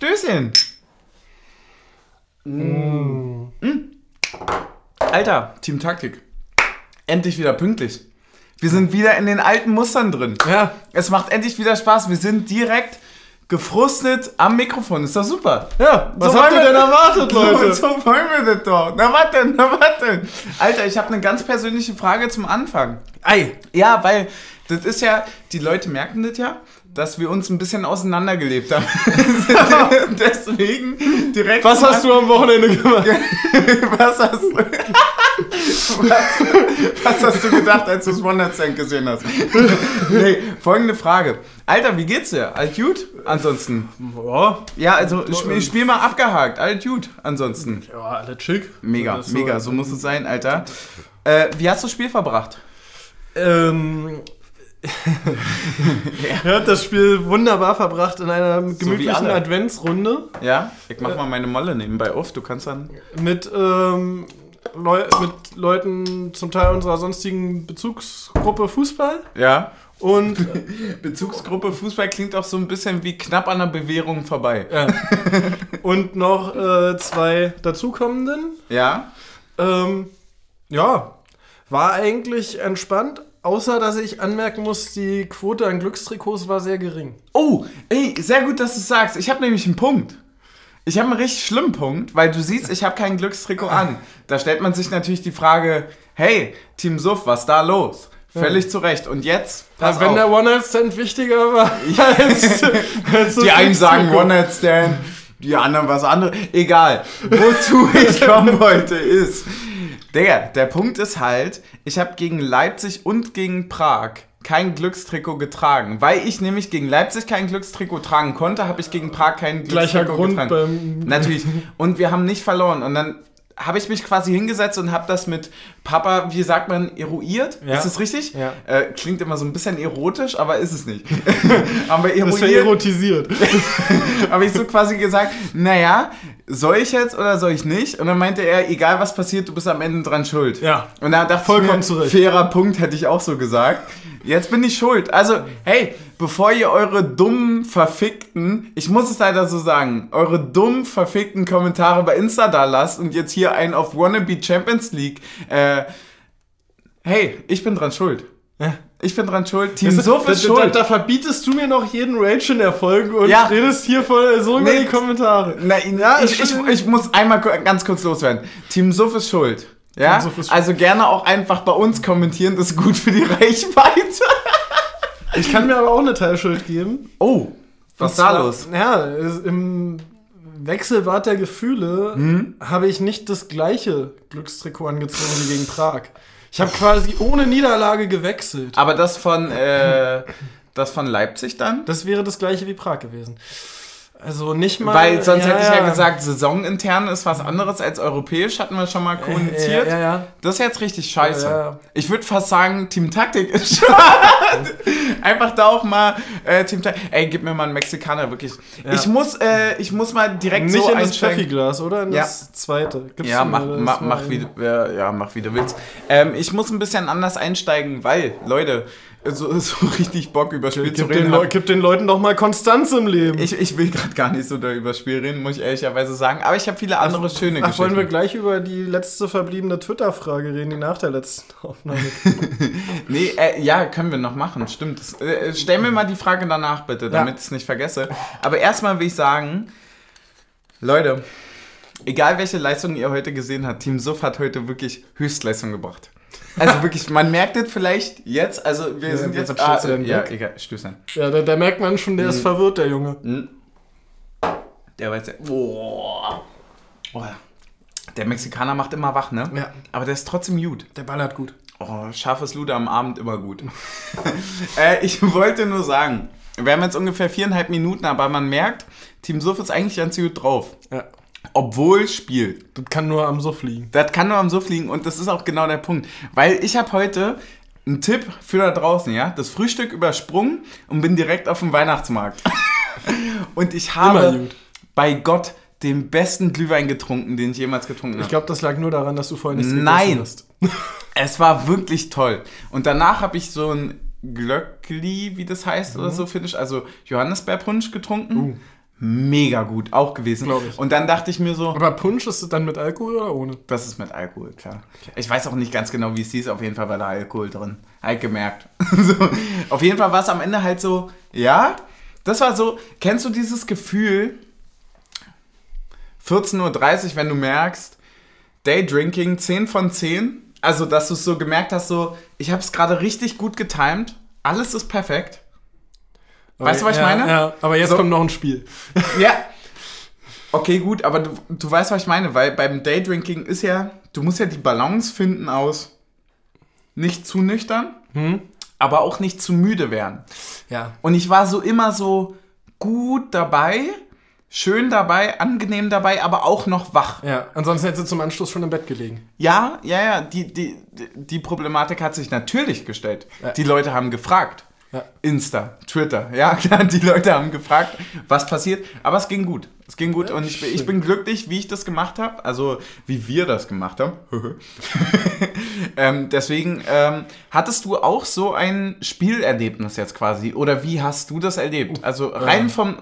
Stößchen. Mm. Mm. Alter, Team Taktik. Endlich wieder pünktlich. Wir sind wieder in den alten Mustern drin. Ja. Es macht endlich wieder Spaß. Wir sind direkt gefrustet am Mikrofon. Ist doch super. Ja, was So habt ihr denn erwartet, Leute? So, so wollen wir das doch. Na was denn, na was denn? Alter, ich habe eine ganz persönliche Frage zum Anfang. Ei. Ja, weil das ist ja, die Leute merken das ja, dass wir uns ein bisschen auseinandergelebt haben. Deswegen direkt. Was hast du am Wochenende gemacht? was hast du. was, was hast du gedacht, als du das Wondercent gesehen hast? nee, folgende Frage. Alter, wie geht's dir? Alt gut? Ansonsten. Ja, Ja, also Spiel, Spiel mal abgehakt. Alt gut. Ansonsten. ja alle schick. Mega, Das ist mega. So muss es sein, Alter. Äh, wie hast du das Spiel verbracht? Ähm, er hat das Spiel wunderbar verbracht in einer gemütlichen alle. Adventsrunde Ja? Ich mach mal meine Molle nebenbei auf. Du kannst dann. mit, ähm, Leu mit Leuten zum Teil unserer sonstigen Bezugsgruppe Fußball Ja? und Bezugsgruppe Fußball klingt auch so ein bisschen wie knapp an der Bewährung vorbei. ja, und noch äh, zwei dazukommenden. Ja? Ähm, ja, war eigentlich entspannt, außer dass ich anmerken muss, die Quote an Glückstrikots war sehr gering. Oh, ey, sehr gut, dass du es sagst. Ich habe nämlich einen Punkt. Ich habe einen richtig schlimmen Punkt, weil du siehst, ich habe kein Glückstrikot an. Da stellt man sich natürlich die Frage, hey, Team Suff, was da los? Völlig zu Recht. Und jetzt, pass wenn auf. der One-Night-Stand wichtiger war als, als die einen sagen. One-Night-Stand, die anderen was anderes. Egal. Wozu ich kommen wollte ist, Digga, der Punkt ist halt, ich habe gegen Leipzig und gegen Prag kein Glückstrikot getragen. Weil ich nämlich gegen Leipzig kein Glückstrikot tragen konnte, habe ich gegen Prag kein Gleicher Glückstrikot Grund getragen. beim. Natürlich. Und wir haben nicht verloren. Und dann habe ich mich quasi hingesetzt und habe das mit Papa, wie sagt man, eruiert? Ja. Ist das richtig? Ja. Äh, klingt immer so ein bisschen erotisch, aber ist es nicht. haben wir Das eruiert. erotisiert. habe ich so quasi gesagt, naja, soll ich jetzt oder soll ich nicht? Und dann meinte er, egal was passiert, du bist am Ende dran schuld. Ja. Und da dachte Vollkommen ich zu mir, Recht. fairer Punkt hätte ich auch so gesagt. Jetzt bin ich schuld. Also, hey, bevor ihr eure dummen, verfickten, ich muss es leider so sagen, eure dummen, verfickten Kommentare bei Insta da lasst und jetzt hier einen auf Wannabe Champions League, äh, hey, ich bin dran schuld. Ja. Ich bin dran schuld. Team Da, Suff da, ist da, schuld. da verbietest du mir noch jeden Rage in der Folge und Ja. redest hier voll so über Nee. die Kommentare. Nein, Ja, ich, ich, ich muss einmal ganz kurz loswerden. Team Suff ist schuld. Ja? Also gerne auch einfach bei uns kommentieren, das ist gut für die Reichweite. Ich kann mir aber auch eine Teilschuld geben. Oh, was ist da los? Ja, im Wechselbad der Gefühle Hm? habe ich nicht das gleiche Glückstrikot angezogen wie gegen Prag. Ich habe quasi ohne Niederlage gewechselt. Aber das von, äh, das von Leipzig dann? Das wäre das gleiche wie Prag gewesen. Also nicht mal. Weil sonst hätte ich ja gesagt, saisonintern ist was anderes als europäisch, hatten wir schon mal kommuniziert. Ja, ja, ja. Das ist jetzt richtig scheiße. Ja, ja. Ich würde fast sagen, Team Taktik ist schade. Einfach da auch mal äh, Team Taktik. Ey, gib mir mal einen Mexikaner, wirklich. Ja. Ich, muss, äh, ich muss mal direkt Nicht so in das. Pfeffi-Glas, oder? In Ja. das zweite. Gibst Ja, mach, mach, mal mach, wie, du- ja, ja, mach wie du willst. Ähm, ich muss ein bisschen anders einsteigen, weil, Leute, so, so richtig Bock über Spiel zu Gib den, reden. Hab- gib den Leuten doch mal Konstanz im Leben. Ich, ich will gerade gar nicht so da über Spiel reden, muss ich ehrlicherweise sagen. Aber ich habe viele andere schöne Ach, wollen wir Geschichten. gleich über die letzte verbliebene Twitter-Frage reden, die nach der letzten Aufnahme Nee, äh, ja, können wir noch machen, stimmt. Das, äh, stell mir mal die Frage danach bitte, damit ich es nicht vergesse. Aber erstmal will ich sagen, Leute, egal welche Leistung ihr heute gesehen habt, Team Suff hat heute wirklich Höchstleistung gebracht. Also wirklich, man merkt es vielleicht jetzt, also wir Ja, sind jetzt Ah, den ja, weg. egal, Stößern. Ja, da, da merkt man schon, der Mhm. ist verwirrt, der Junge. Der weiß ja... Boah. Boah. Der Mexikaner macht immer wach, ne? Ja. Aber der ist trotzdem gut. Der ballert gut. Oh, scharfes Luder am Abend immer gut. äh, ich wollte nur sagen, wir haben jetzt ungefähr viereinhalb Minuten, aber man merkt, Team Suff ist eigentlich ganz gut drauf. Ja. Obwohl spielt. Das kann nur am Suff liegen. Das kann nur am Suff liegen und das ist auch genau der Punkt. Weil ich habe heute einen Tipp für da draußen, ja? Das Frühstück übersprungen und bin direkt auf dem Weihnachtsmarkt. und ich habe bei Gott den besten Glühwein getrunken, den ich jemals getrunken habe. Ich glaube, das lag nur daran, dass du vorhin nichts Nein. gegessen hast. Es war wirklich toll. Und danach habe ich so ein Glöckli, wie das heißt, oder so finnisch, also Johannisbeerpunsch getrunken. Mega gut auch gewesen. Glaub ich. Und dann dachte ich mir so, Aber Punsch ist es dann mit Alkohol oder ohne? das ist mit Alkohol, klar. Ich weiß auch nicht ganz genau, wie es hieß, auf jeden Fall war da Alkohol drin. Halt gemerkt. so. Auf jeden Fall war es am Ende halt so, ja, das war so, kennst du dieses Gefühl, 14.30 Uhr, wenn du merkst, Daydrinking 10 von 10, also dass du es so gemerkt hast, so, ich habe es gerade richtig gut getimed, alles ist perfekt. Weißt du, was ich ja, meine? Ja, aber jetzt So. kommt noch ein Spiel. Ja. Okay, gut, aber du, du weißt, was ich meine, weil beim Daydrinking ist ja, du musst ja die Balance finden aus nicht zu nüchtern, aber auch nicht zu müde werden. Ja. Und ich war so immer so gut dabei, schön dabei, angenehm dabei, aber auch noch wach. Ja, ansonsten hättest du zum Anschluss schon im Bett gelegen. Ja, ja, ja, die, die, die Problematik hat sich natürlich gestellt. Ja. Die Leute haben gefragt. Ja. Insta, Twitter, ja, klar, die Leute haben gefragt, was passiert, aber es ging gut. Es ging gut und ich, bin- ich bin glücklich, wie ich das gemacht habe, also wie wir das gemacht haben. ähm, deswegen, ähm, hattest du auch so ein Spielerlebnis jetzt quasi oder wie hast du das erlebt? Also rein vom,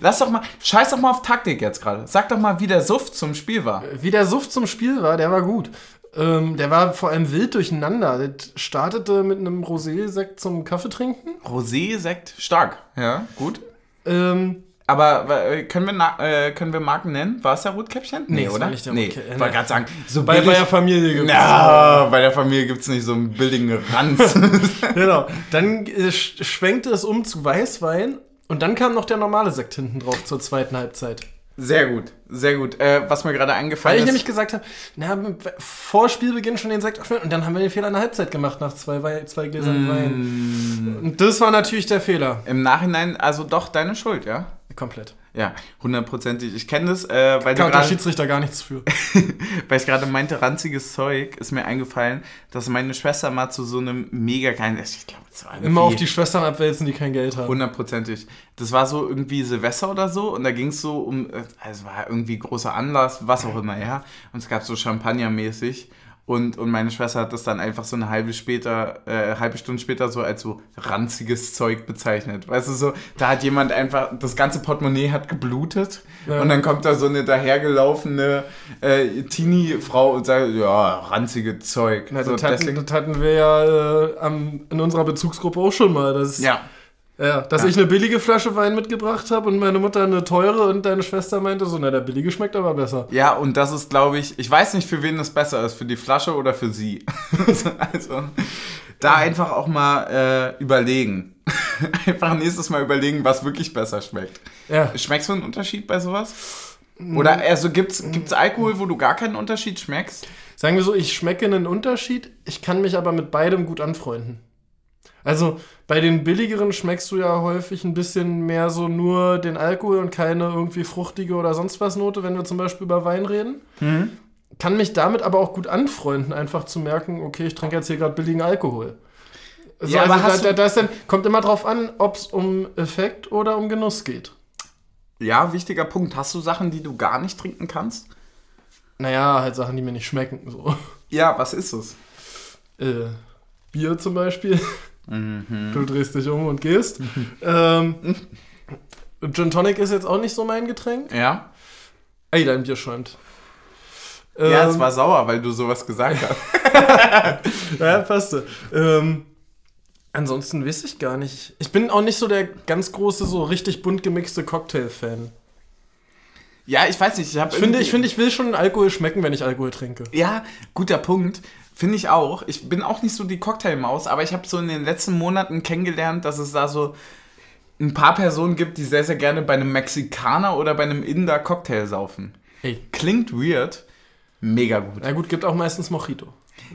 lass doch mal, scheiß doch mal auf Taktik jetzt gerade. Sag doch mal, wie der Suft zum Spiel war. Wie der Suft zum Spiel war, der war gut. Ähm, der war vor allem wild durcheinander. Das startete mit einem Rosé-Sekt zum Kaffee trinken. Rosé-Sekt, stark. Ja, gut. Ähm, Aber äh, können wir, äh, können wir Marken nennen? War es der Rotkäppchen? Nee, es war nicht der nee, ich wollte gerade sagen, so bei, bei billig. der Familie gibt's Na, bei der Familie gibt es nicht so einen billigen Ranz. Genau. Dann äh, sch schwenkte es um zu Weißwein und dann kam noch der normale Sekt hinten drauf zur zweiten Halbzeit. Sehr gut, sehr gut. Äh, was mir gerade Weil eingefallen ich ist. nämlich gesagt habe, na, vor Spielbeginn schon den Sekt öffnen und dann haben wir den Fehler in der Halbzeit gemacht nach zwei, Wei zwei Gläsern Mm. Wein. Und das war natürlich der Fehler. Im Nachhinein, also doch deine Schuld, ja? Komplett. Ja, hundertprozentig. Ich kenne das, äh, weil, Kann der Schiedsrichter gar nichts für. weil ich gerade meinte, ranziges Zeug, ist mir eingefallen, dass meine Schwester mal zu so einem mega geilen, ich glaube, es war Immer auf die Schwestern abwälzen, die kein Geld haben. Hundertprozentig. Das war so irgendwie Silvester oder so und da ging es so um, also war irgendwie großer Anlass, was auch immer, ja. Und es gab so Champagner-mäßig und, und meine Schwester hat das dann einfach so eine halbe später, äh, halbe Stunde später so als so ranziges Zeug bezeichnet. Weißt du, so, da hat jemand einfach, das ganze Portemonnaie hat geblutet Ja. und dann kommt da so eine dahergelaufene äh, Teenie-Frau und sagt, ja, ranzige Zeug. Na, so, das, hatten, das hatten wir ja äh, am, in unserer Bezugsgruppe auch schon mal. Dass, ja. Ja, dass Ja. ich eine billige Flasche Wein mitgebracht habe und meine Mutter eine teure und deine Schwester meinte so, na, der billige schmeckt aber besser. Ja, und das ist, glaube ich, ich weiß nicht, für wen das besser ist, für die Flasche oder für sie. also, da einfach auch mal äh, überlegen. einfach nächstes Mal überlegen, was wirklich besser schmeckt. Ja. Schmeckst du einen Unterschied bei sowas? Oder also gibt's, gibt's Alkohol, wo du gar keinen Unterschied schmeckst? Sagen wir so, ich schmecke einen Unterschied, ich kann mich aber mit beidem gut anfreunden. Also bei den billigeren schmeckst du ja häufig ein bisschen mehr so nur den Alkohol und keine irgendwie fruchtige oder sonst was Note, wenn wir zum Beispiel über Wein reden. Kann mich damit aber auch gut anfreunden, einfach zu merken, okay, ich trinke jetzt hier gerade billigen Alkohol. Also, Ja, aber also hast da, da, das dann, kommt immer drauf an, ob es um Effekt oder um Genuss geht. Ja, wichtiger Punkt. Hast du Sachen, die du gar nicht trinken kannst? Naja, halt Sachen, die mir nicht schmecken. So. Ja, was ist es? äh, Bier zum Beispiel. Mhm. Du drehst dich um und gehst. ähm, Gin Tonic ist jetzt auch nicht so mein Getränk. Ja? Ey, dein Bier schäumt. ja, Ähm, es war sauer, weil du sowas gesagt hast. Ja, passte. Ähm, ansonsten weiß ich gar nicht. Ich bin auch nicht so der ganz große, so richtig bunt gemixte Cocktail-Fan. Ja, ich weiß nicht. Ich, Ich finde, ich finde, ich will schon Alkohol schmecken, wenn ich Alkohol trinke. Ja, guter Punkt. Finde ich auch. Ich bin auch nicht so die Cocktailmaus, aber ich habe so in den letzten Monaten kennengelernt, dass es da so ein paar Personen gibt, die sehr, sehr gerne bei einem Mexikaner oder bei einem Inder Cocktail saufen. Ey. Klingt weird. Mega gut. Na gut, gibt auch meistens Mojito.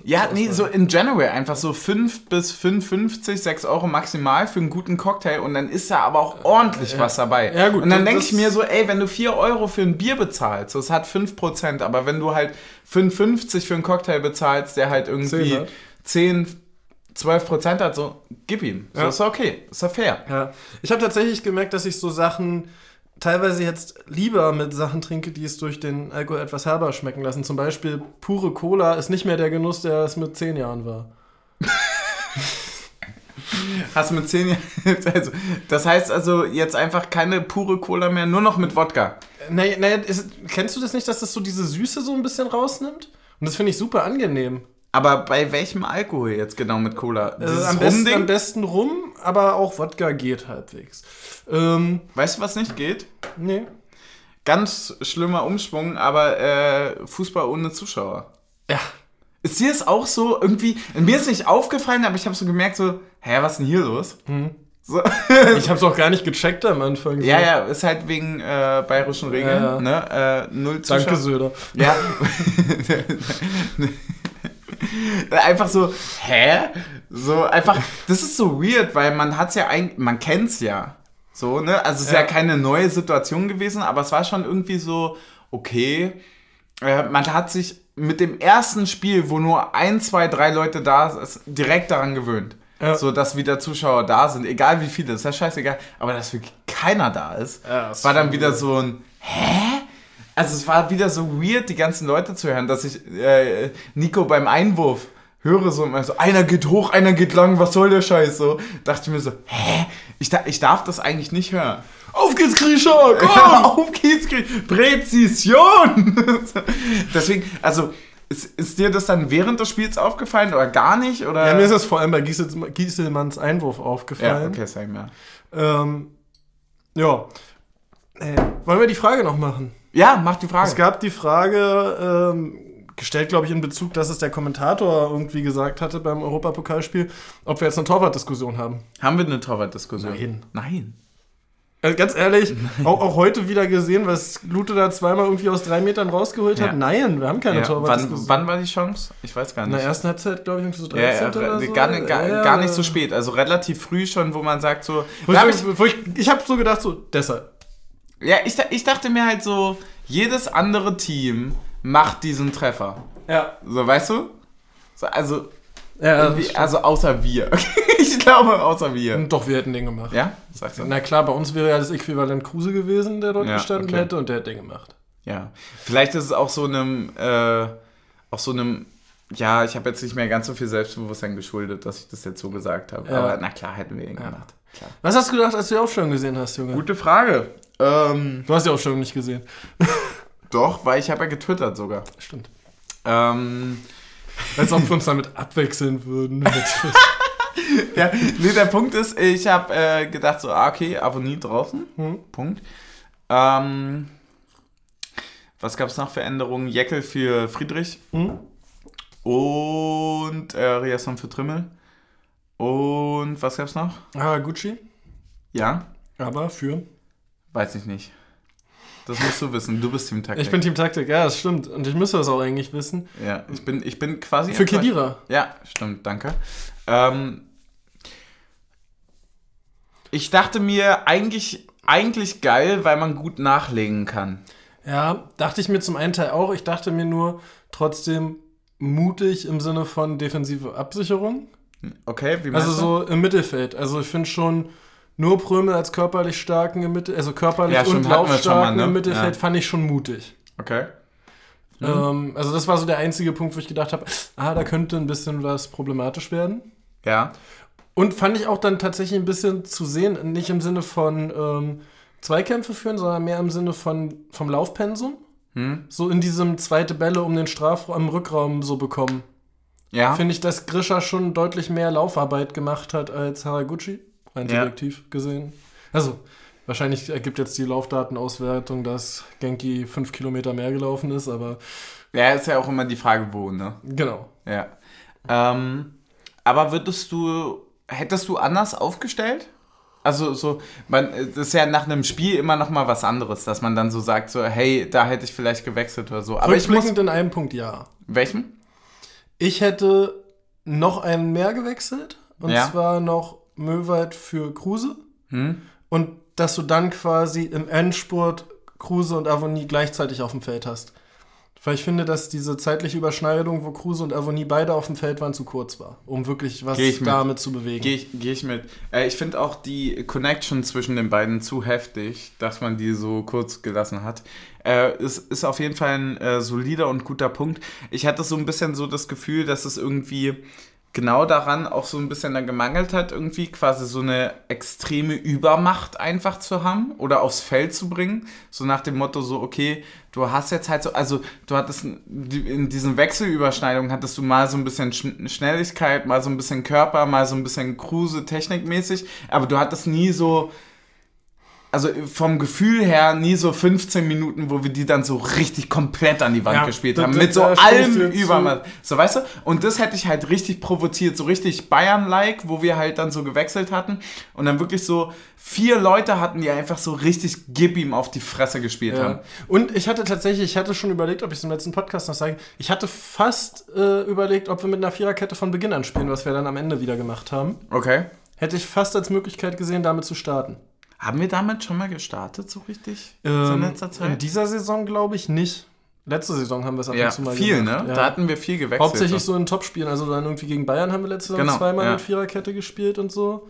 Ja, nee, so in general einfach so 5 bis 5,50, 6 Euro maximal für einen guten Cocktail und dann ist da aber auch ordentlich was dabei. Ja, gut, und dann denke ich mir so, ey, wenn du 4 Euro für ein Bier bezahlst, das hat 5%, aber wenn du halt 5,50 für einen Cocktail bezahlst, der halt irgendwie 10 hat. 10, 12% hat, so, gib ihm. So Ja. ist okay, ist ja fair. Ja. Ich habe tatsächlich gemerkt, dass ich so Sachen teilweise jetzt lieber mit Sachen trinke, die es durch den Alkohol etwas herber schmecken lassen. Zum Beispiel pure Cola ist nicht mehr der Genuss, der es mit zehn Jahren war. Hast du mit 10 Jahren. Also, das heißt also jetzt einfach keine pure Cola mehr, nur noch mit Wodka. Naja, naja ist, kennst du das nicht, dass das so diese Süße so ein bisschen rausnimmt? Und das finde ich super angenehm. Aber bei welchem Alkohol jetzt genau mit Cola? Also am, besten, am besten rum, aber auch Wodka geht halbwegs. Ähm, weißt du, was nicht geht? Nee. Ganz schlimmer Umschwung, aber äh, Fußball ohne Zuschauer. Ja. Ist dir das auch so irgendwie? Mir ist nicht aufgefallen, aber ich habe so gemerkt, so, hä, was ist denn hier los? Mhm. So. ich habe es auch gar nicht gecheckt am Anfang. Ja, ja, ist halt wegen äh, bayerischen Regeln. Ja, ja. Ne? Äh, null Zuschauer. Danke, Söder. Ja. einfach so, hä? So einfach, das ist so weird, weil man hat's ja eigentlich, man kennt's ja. So, ne? Also es ist ja. ja keine neue Situation gewesen, aber es war schon irgendwie so, okay, äh, man hat sich mit dem ersten Spiel, wo nur ein, zwei, drei Leute da sind, direkt daran gewöhnt. Ja. So, dass wieder Zuschauer da sind, egal wie viele, ist ja scheißegal, aber dass wirklich keiner da ist, ja, war dann wieder so ein, hä? Also es war wieder so weird, die ganzen Leute zu hören, dass ich äh, Nico beim Einwurf höre so, so, einer geht hoch, einer geht lang, was soll der Scheiß? So, dachte ich mir so, hä? Ich, ich darf das eigentlich nicht hören. Auf geht's, Grisha! Komm! Auf geht's, Grisha! Präzision! Deswegen, also, ist, ist, dir das dann während des Spiels aufgefallen oder gar nicht? Oder? Ja, mir ist das vor allem bei Giesel, Gieselmanns Einwurf aufgefallen. Ja, okay, sag mir. Ähm, ja. Äh, wollen wir die Frage noch machen? Ja, mach die Frage. Es gab die Frage, ähm, gestellt, glaube ich, in Bezug, dass es der Kommentator irgendwie gesagt hatte beim Europapokalspiel, ob wir jetzt eine Torwartdiskussion haben. Haben wir eine Torwartdiskussion? Nein. Nein. Also ganz ehrlich, auch, auch, heute wieder gesehen, was Lute da zweimal irgendwie aus drei Metern rausgeholt hat. Ja. Nein, wir haben keine ja. Torwartdiskussion. Wann, wann, war die Chance? Ich weiß gar nicht. In der ersten Halbzeit, glaube ich, irgendwie so 13 ja, oder so. Gar, gar, gar, nicht so spät, also relativ früh schon, wo man sagt so... Wo ich, wo ich, ich habe so gedacht, so, deshalb. Ja, ich, ich dachte mir halt so, jedes andere Team macht diesen Treffer. Ja. So, weißt du? So, also, ja, also außer wir. ich glaube, außer wir. Doch, wir hätten den gemacht. Ja? Sagst du? Na klar, bei uns wäre ja das Äquivalent Kruse gewesen, der dort ja, gestanden okay. hätte und der hätte den gemacht. Ja. Vielleicht ist es auch so einem, äh, auch so einem, ja, ich habe jetzt nicht mehr ganz so viel Selbstbewusstsein geschuldet, dass ich das jetzt so gesagt habe. Ja. Aber na klar, hätten wir ihn ja. gemacht. Klar. Was hast du gedacht, als du die Aufstellung gesehen hast, Junge? Gute Frage. Ähm, du hast die Aufstellung nicht gesehen. Doch, weil ich habe ja getwittert sogar. Stimmt. Ähm, Als ob wir uns damit abwechseln würden. ja, nee, der Punkt ist, ich habe äh, gedacht so, ah, okay, Avonie draußen. Hm. Punkt. Ähm, was gab es noch für Änderungen? Jeckel für Friedrich. Hm. Und äh, Riasson für Trimmel. Und was gab es noch? Ah, Gucci. Ja. Aber für? Weiß ich nicht. Das musst du wissen. Du bist Team Taktik. Ich bin Team Taktik, ja, das stimmt. Und ich müsste das auch eigentlich wissen. Ja, ich bin, ich bin quasi. Für Kedira. Ja, stimmt, danke. Ähm, ich dachte mir, eigentlich, eigentlich geil, weil man gut nachlegen kann. Ja, dachte ich mir zum einen Teil auch. Ich dachte mir nur trotzdem mutig im Sinne von defensive Absicherung. Okay, wie meinst Also so im Mittelfeld. Also ich finde schon nur Prömel als körperlich starken im Mittel, also körperlich ja, und laufstarken ne? im Mittelfeld ja. fand ich schon mutig. Okay. Mhm. Ähm, also das war so der einzige Punkt, wo ich gedacht habe, ah, da könnte ein bisschen was problematisch werden. Ja. Und fand ich auch dann tatsächlich ein bisschen zu sehen, nicht im Sinne von ähm, Zweikämpfe führen, sondern mehr im Sinne von vom Laufpensum. Hm. So in diesem zweite Bälle um den Strafraum im Rückraum so bekommen. Ja. Finde ich, dass Grisha schon deutlich mehr Laufarbeit gemacht hat als Haraguchi rein ja. subjektiv gesehen. Also, wahrscheinlich ergibt jetzt die Laufdatenauswertung, dass Genki fünf Kilometer mehr gelaufen ist, aber. Ja, ist ja auch immer die Frage, wo, ne? Genau. Ja. Ähm, aber würdest du, hättest du anders aufgestellt? Also so, man, das ist ja nach einem Spiel immer noch mal was anderes, dass man dann so sagt, so, hey, da hätte ich vielleicht gewechselt oder so. Aber ich muss in einem Punkt ja. Welchen? Ich hätte noch einen mehr gewechselt und ja. zwar noch Möwald für Kruse. Hm. Und dass du dann quasi im Endspurt Kruse und Avonie gleichzeitig auf dem Feld hast. Weil ich finde, dass diese zeitliche Überschneidung, wo Kruse und Avonie beide auf dem Feld waren, zu kurz war, um wirklich was damit zu bewegen. Gehe ich, geh ich mit. Äh, ich finde auch die Connection zwischen den beiden zu heftig, dass man die so kurz gelassen hat. Äh, es ist auf jeden Fall ein äh, solider und guter Punkt. Ich hatte so ein bisschen so das Gefühl, dass es irgendwie genau daran auch so ein bisschen dann gemangelt hat, irgendwie quasi so eine extreme Übermacht einfach zu haben oder aufs Feld zu bringen. So nach dem Motto, so, okay, du hast jetzt halt so, also du hattest in diesen Wechselüberschneidungen hattest du mal so ein bisschen Schnelligkeit, mal so ein bisschen Körper, mal so ein bisschen Kruse, technikmäßig, aber du hattest nie so also vom Gefühl her nie so 15 Minuten, wo wir die dann so richtig komplett an die Wand ja, gespielt haben. mit so allem über. So, weißt du? Und das hätte ich halt richtig provoziert, so richtig Bayern-like, wo wir halt dann so gewechselt hatten und dann wirklich so vier Leute hatten, die einfach so richtig Gib ihm auf die Fresse gespielt ja. haben. Und ich hatte tatsächlich, ich hatte schon überlegt, ob ich es im letzten Podcast noch sage, ich hatte fast äh, überlegt, ob wir mit einer Viererkette von Beginn an spielen, was wir dann am Ende wieder gemacht haben. Okay. Hätte ich fast als Möglichkeit gesehen, damit zu starten. Haben wir damit schon mal gestartet, so richtig? Ähm, in letzter Zeit? In dieser Saison glaube ich nicht. Letzte Saison haben wir es ab ja, und zu mal viel, gemacht. ne? Ja. Da hatten wir viel gewechselt. Hauptsächlich so in Topspielen. Also dann irgendwie gegen Bayern haben wir letzte Saison genau, zweimal ja. mit Viererkette gespielt und so.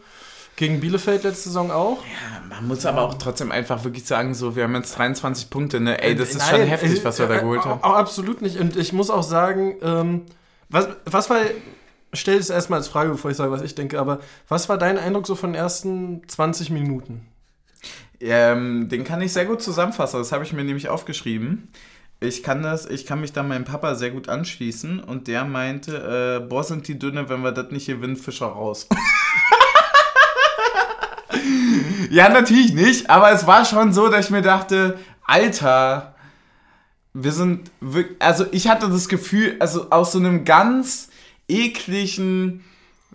Gegen Bielefeld letzte Saison auch. Ja, man muss ja. aber auch trotzdem einfach wirklich sagen, so, wir haben jetzt 23 Punkte, ne? Ey, das ist Nein, schon heftig, was wir da geholt haben. Auch, absolut nicht. Und ich muss auch sagen, ähm, was, was war, stell es erstmal als Frage, bevor ich sage, was ich denke, aber was war dein Eindruck so von den ersten 20 Minuten? Ähm, den kann ich sehr gut zusammenfassen. Das habe ich mir nämlich aufgeschrieben. Ich kann das, ich kann mich da meinem Papa sehr gut anschließen und der meinte, äh, boah, sind die dünne, wenn wir das nicht gewinnen, Fischer raus. ja, natürlich nicht, aber es war schon so, dass ich mir dachte, Alter, wir sind wirklich, also ich hatte das Gefühl, also aus so einem ganz ekligen,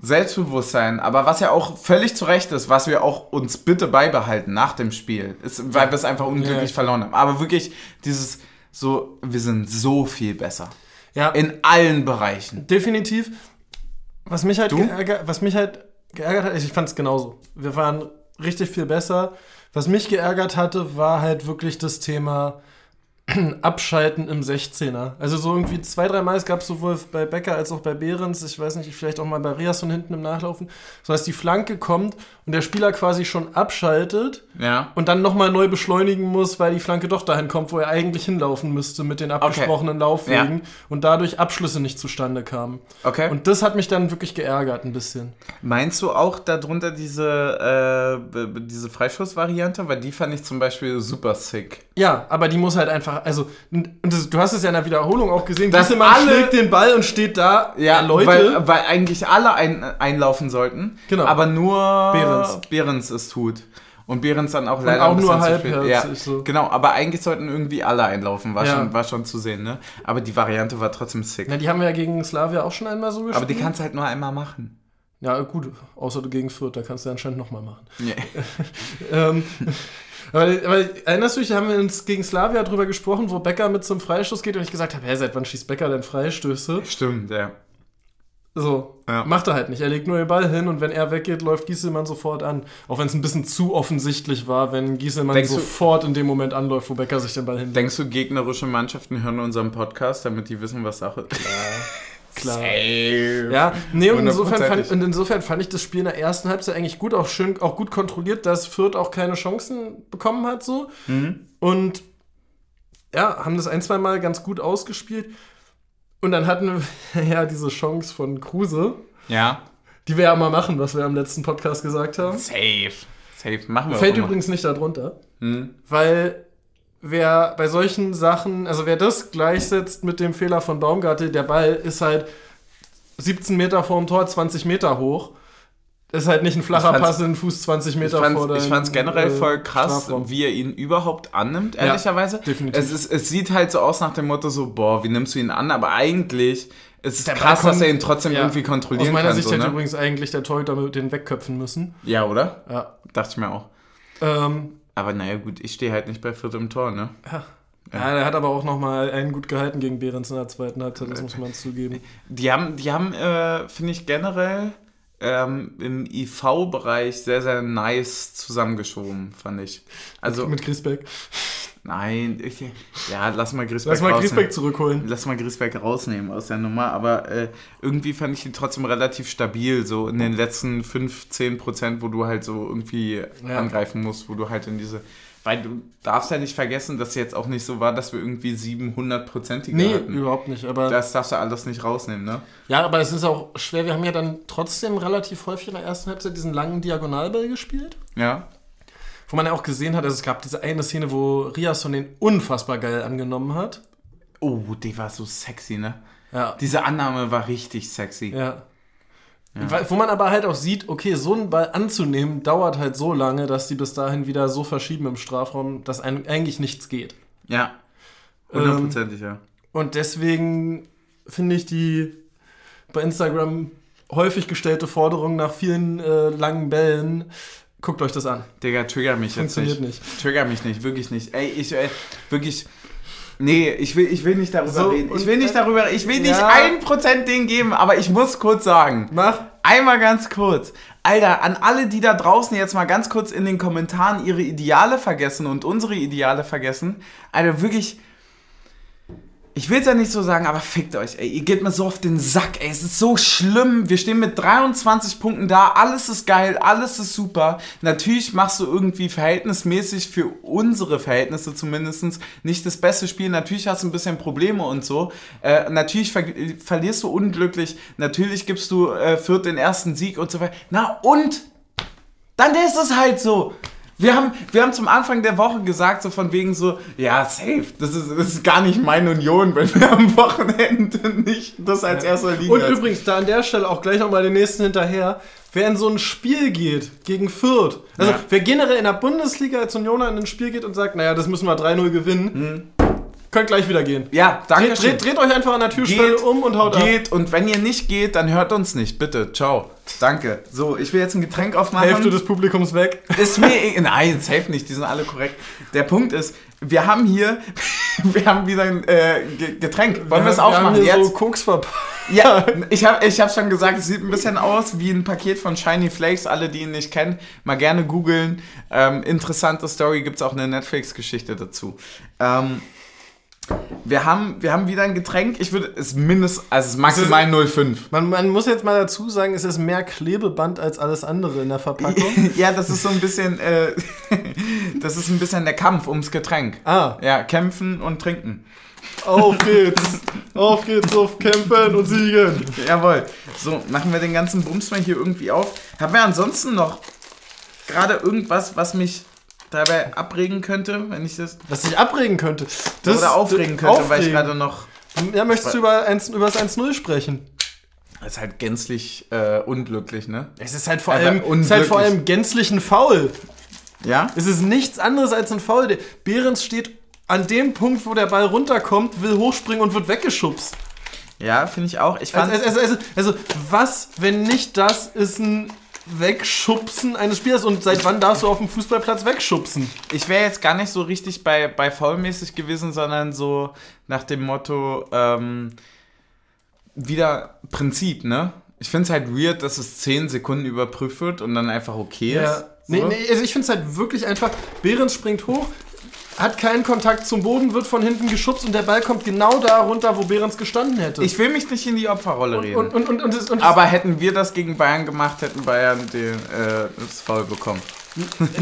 Selbstbewusstsein, aber was ja auch völlig zu Recht ist, was wir auch uns bitte beibehalten nach dem Spiel, ist, weil wir es einfach unglücklich ja. verloren haben. Aber wirklich dieses so, wir sind so viel besser. Ja. In allen Bereichen. Definitiv. Was mich halt, geärgert, was mich halt geärgert hat, ich fand es genauso. Wir waren richtig viel besser. Was mich geärgert hatte, war halt wirklich das Thema, Abschalten im 16er. Also so irgendwie zwei, drei Mal, es gab sowohl bei Becker als auch bei Behrens, ich weiß nicht, vielleicht auch mal bei Rias von hinten im Nachlaufen, so dass die Flanke kommt und der Spieler quasi schon abschaltet ja. und dann nochmal neu beschleunigen muss, weil die Flanke doch dahin kommt, wo er eigentlich hinlaufen müsste mit den abgesprochenen okay. Laufwegen ja. und dadurch Abschlüsse nicht zustande kamen. Okay. Und das hat mich dann wirklich geärgert ein bisschen. Meinst du auch darunter diese, äh, diese Freischussvariante? Weil die fand ich zum Beispiel super sick. Ja, aber die muss halt einfach, also das, du hast es ja in der Wiederholung auch gesehen, dass man schlägt den Ball und steht da, ja, Leute. Weil, weil eigentlich alle ein, einlaufen sollten, genau. aber nur Behrens, Behrens es tut. Und Behrens dann auch leider und auch nur halb ja, so. Genau, aber eigentlich sollten irgendwie alle einlaufen, war, ja. schon, war schon zu sehen, ne? Aber die Variante war trotzdem sick. Na, die haben wir ja gegen Slavia auch schon einmal so gespielt. Aber die kannst du halt nur einmal machen. Ja, gut, außer du gegen Fürth, da kannst du anscheinend nochmal machen. Nee. ähm, aber, aber, erinnerst du dich, haben wir uns gegen Slavia drüber gesprochen, wo Becker mit zum Freistoß geht und ich gesagt habe, hä, seit wann schießt Becker denn Freistöße? Stimmt, ja. So, ja. macht er halt nicht. Er legt nur den Ball hin und wenn er weggeht, läuft Gieselmann sofort an. Auch wenn es ein bisschen zu offensichtlich war, wenn Gieselmann Denkst sofort in dem Moment anläuft, wo Becker sich den Ball hin. Denkst du, gegnerische Mannschaften hören unseren Podcast, damit die wissen, was Sache ist? Klar. Safe. Ja, nee, und insofern, fand, und insofern fand ich das Spiel in der ersten Halbzeit eigentlich gut, auch schön, auch gut kontrolliert, dass Fürth auch keine Chancen bekommen hat, so. Mhm. Und ja, haben das ein, zwei Mal ganz gut ausgespielt. Und dann hatten wir ja diese Chance von Kruse. Ja. Die wir ja mal machen, was wir am letzten Podcast gesagt haben. Safe. Safe. Machen wir Fällt übrigens nicht darunter. Hm. Weil wer bei solchen Sachen, also wer das gleichsetzt mit dem Fehler von Baumgartel, der Ball ist halt 17 Meter vor dem Tor, 20 Meter hoch. Ist halt nicht ein flacher Pass in den Fuß 20 Meter ich vor Ich fand es generell voll äh, krass, Strafraum. wie er ihn überhaupt annimmt, ehrlicherweise. Ja, definitiv. Es, ist, es sieht halt so aus nach dem Motto so, boah, wie nimmst du ihn an? Aber eigentlich ist es der krass, dass er ihn trotzdem ja. irgendwie kontrollieren kann. Aus meiner kann, Sicht so, hätte ne? übrigens eigentlich der Torhüter mit den wegköpfen müssen. Ja, oder? Ja. Dachte ich mir auch. Ähm, aber naja, gut, ich stehe halt nicht bei im Tor, ne? Ja. Ja, er hat aber auch noch mal einen gut gehalten gegen Behrens in der zweiten Halbzeit, das muss man zugeben. Die haben, die haben äh, finde ich, generell ähm, im IV-Bereich sehr, sehr nice zusammengeschoben, fand ich. Also, mit Griesbeck? Nein, ich, ja, lass mal Griesbeck Lass mal Griesbeck zurückholen. Lass mal Griesbeck rausnehmen aus der Nummer, aber äh, irgendwie fand ich ihn trotzdem relativ stabil, so in den letzten 5, 10 Prozent, wo du halt so irgendwie ja. angreifen musst, wo du halt in diese Weil du darfst ja nicht vergessen, dass jetzt auch nicht so war, dass wir irgendwie 700-prozentige Nee, hatten. überhaupt nicht. Aber Das darfst du alles nicht rausnehmen, ne? ja, aber es ist auch schwer. Wir haben ja dann trotzdem relativ häufig in der ersten Halbzeit diesen langen Diagonalball gespielt. Ja. Wo man ja auch gesehen hat, also es gab diese eine Szene, wo Riasson den unfassbar geil angenommen hat. Oh, die war so sexy, ne? Ja. Diese Annahme war richtig sexy. Ja. Weil- Wo man aber halt auch sieht, okay, so einen Ball anzunehmen, dauert halt so lange, dass die bis dahin wieder so verschieben im Strafraum, dass eigentlich nichts geht. Ja. Ähm, Hundertprozentig, ja. Und deswegen finde ich die bei Instagram häufig gestellte Forderung nach vielen äh, langen Bällen, guckt euch das an. Digga, trigger mich jetzt Funktioniert nicht. nicht. Trigger mich nicht, wirklich nicht. Ey, ich, ey, wirklich. Nee, ich will, ich will nicht darüber So, reden. Ich will nicht darüber, ich will nicht Ja. ein Prozent denen geben, aber ich muss kurz sagen. Mach. Einmal ganz kurz. Alter, an alle, die da draußen jetzt mal ganz kurz in den Kommentaren ihre Ideale vergessen und unsere Ideale vergessen. Alter, wirklich. Ich will es ja nicht so sagen, aber fickt euch, ey. Ihr geht mir so auf den Sack, ey. Es ist so schlimm. Wir stehen mit 23 Punkten da. Alles ist geil, alles ist super. Natürlich machst du irgendwie verhältnismäßig für unsere Verhältnisse zumindest nicht das beste Spiel. Natürlich hast du ein bisschen Probleme und so. Äh, natürlich ver verlierst du unglücklich. Natürlich gibst du äh, Fürth den ersten Sieg und so weiter. Na und? Dann ist es halt so. Wir haben, wir haben zum Anfang der Woche gesagt, so von wegen so, ja, safe, das ist, das ist gar nicht meine Union, wenn wir am Wochenende nicht das als erster Liga Und übrigens, da an der Stelle auch gleich nochmal den nächsten hinterher. Wer in so ein Spiel geht gegen Fürth, also Ja. wer generell in der Bundesliga als Unioner in ein Spiel geht und sagt, naja, das müssen wir 3-0 gewinnen, könnt gleich wieder gehen. Ja, danke Dreht, dreht, dreht euch einfach an der Türschwelle Geht, um und haut ab. Geht und wenn ihr nicht geht, dann hört uns nicht, bitte. Ciao. Danke. So, ich will jetzt ein Getränk aufmachen. Hälfte des Publikums weg. Ist mir e- Nein, safe nicht, die sind alle korrekt. Der Punkt ist, wir haben hier, wir haben wieder ein äh, Ge- Getränk. Wollen wir es haben aufmachen hier jetzt? so Koks verpackt. Ja, ich habe ich hab schon gesagt, es sieht ein bisschen aus wie ein Paket von Shiny Flakes. Alle, die ihn nicht kennen, mal gerne googeln. Ähm, interessante Story, gibt es auch eine Netflix-Geschichte dazu. Ähm, wir, haben, wir haben wieder ein Getränk. Ich würde es mindestens, also es ist maximal 0,5. Man, man muss jetzt mal dazu sagen, es ist mehr Klebeband als alles andere in der Verpackung. ja, das ist so ein bisschen, äh, das ist ein bisschen der Kampf ums Getränk. ah, Ja, kämpfen und trinken. auf geht's. auf geht's, auf Kämpfen und Siegen. Jawohl. So, machen wir den ganzen Bums mal hier irgendwie auf. Haben wir ansonsten noch gerade irgendwas, was mich dabei abregen könnte, wenn ich das. Was dich abregen könnte. Das, oder aufregen könnte, weil ich aufregen. gerade noch. Ja, möchtest du über, eins, über das 1-0 sprechen? Das ist halt gänzlich äh, unglücklich, ne? Es ist halt vor Einfach allem, es ist halt vor unglücklich. allem gänzlich ein Foul. Ja? Es ist nichts anderes als ein Foul. Behrens steht an dem Punkt, wo der Ball runterkommt, will hochspringen und wird weggeschubst. Ja, finde ich auch. Ich fand. Also, also, also, also, was, wenn nicht das ist ein Wegschubsen eines Spielers? Und seit wann darfst du auf dem Fußballplatz wegschubsen? ich wäre jetzt gar nicht so richtig bei, bei faulmäßig gewesen, sondern so nach dem Motto, ähm, wieder Prinzip, ne? Ich finde es halt weird, dass es 10 Sekunden überprüft wird und dann einfach okay ist. Ja. Nee, So. nee, also ich finde es halt wirklich einfach. Behrens springt hoch, hat keinen Kontakt zum Boden, wird von hinten geschubst und der Ball kommt genau da runter, wo Behrens gestanden hätte. Ich will mich nicht in die Opferrolle reden. und, und, und, das- Aber hätten wir das gegen Bayern gemacht, hätten Bayern den, äh, das Foul bekommen.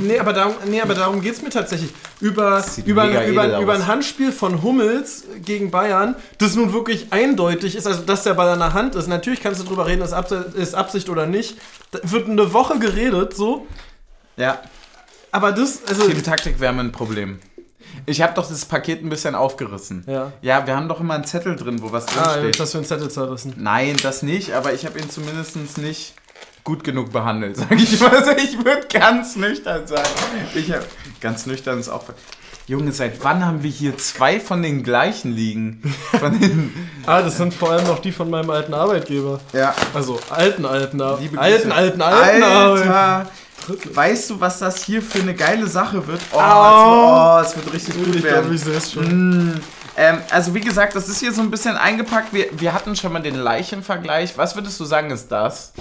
Nee, aber darum, nee, aber darum geht es mir tatsächlich. Über, über, über, über ein Handspiel von Hummels gegen Bayern, das nun wirklich eindeutig ist, also dass der Ball an der Hand ist. Natürlich kannst du drüber reden, ist, Abs ist Absicht oder nicht. Da wird eine Woche geredet, so. Ja, Aber das, also. Teamtaktik wäre mir ein Problem. Ich habe doch das Paket ein bisschen aufgerissen. Ja. Ja, wir haben doch immer einen Zettel drin, wo was Ah, drinsteht. jetzt hast du einen Zettel zerrissen. Nein, das nicht, aber ich habe ihn zumindest nicht gut genug behandelt, sage ich mal. Also ich würde ganz nüchtern sein. Ich hab, ganz nüchtern ist auch... Junge, seit wann haben wir hier zwei von den gleichen liegen? Von den, Ah, das sind vor allem noch die von meinem alten Arbeitgeber. ja, Also alten, alten, alten, Grüße. alten, alten, alten. Alter, weißt du, was das hier für eine geile Sache wird? Oh, Au. es, wird, oh es wird richtig gut Ich werden. ich sehe es schon. Mm, ähm, also wie gesagt, das ist hier so ein bisschen eingepackt. Wir, wir hatten schon mal den Leichenvergleich. Was würdest du sagen, ist das?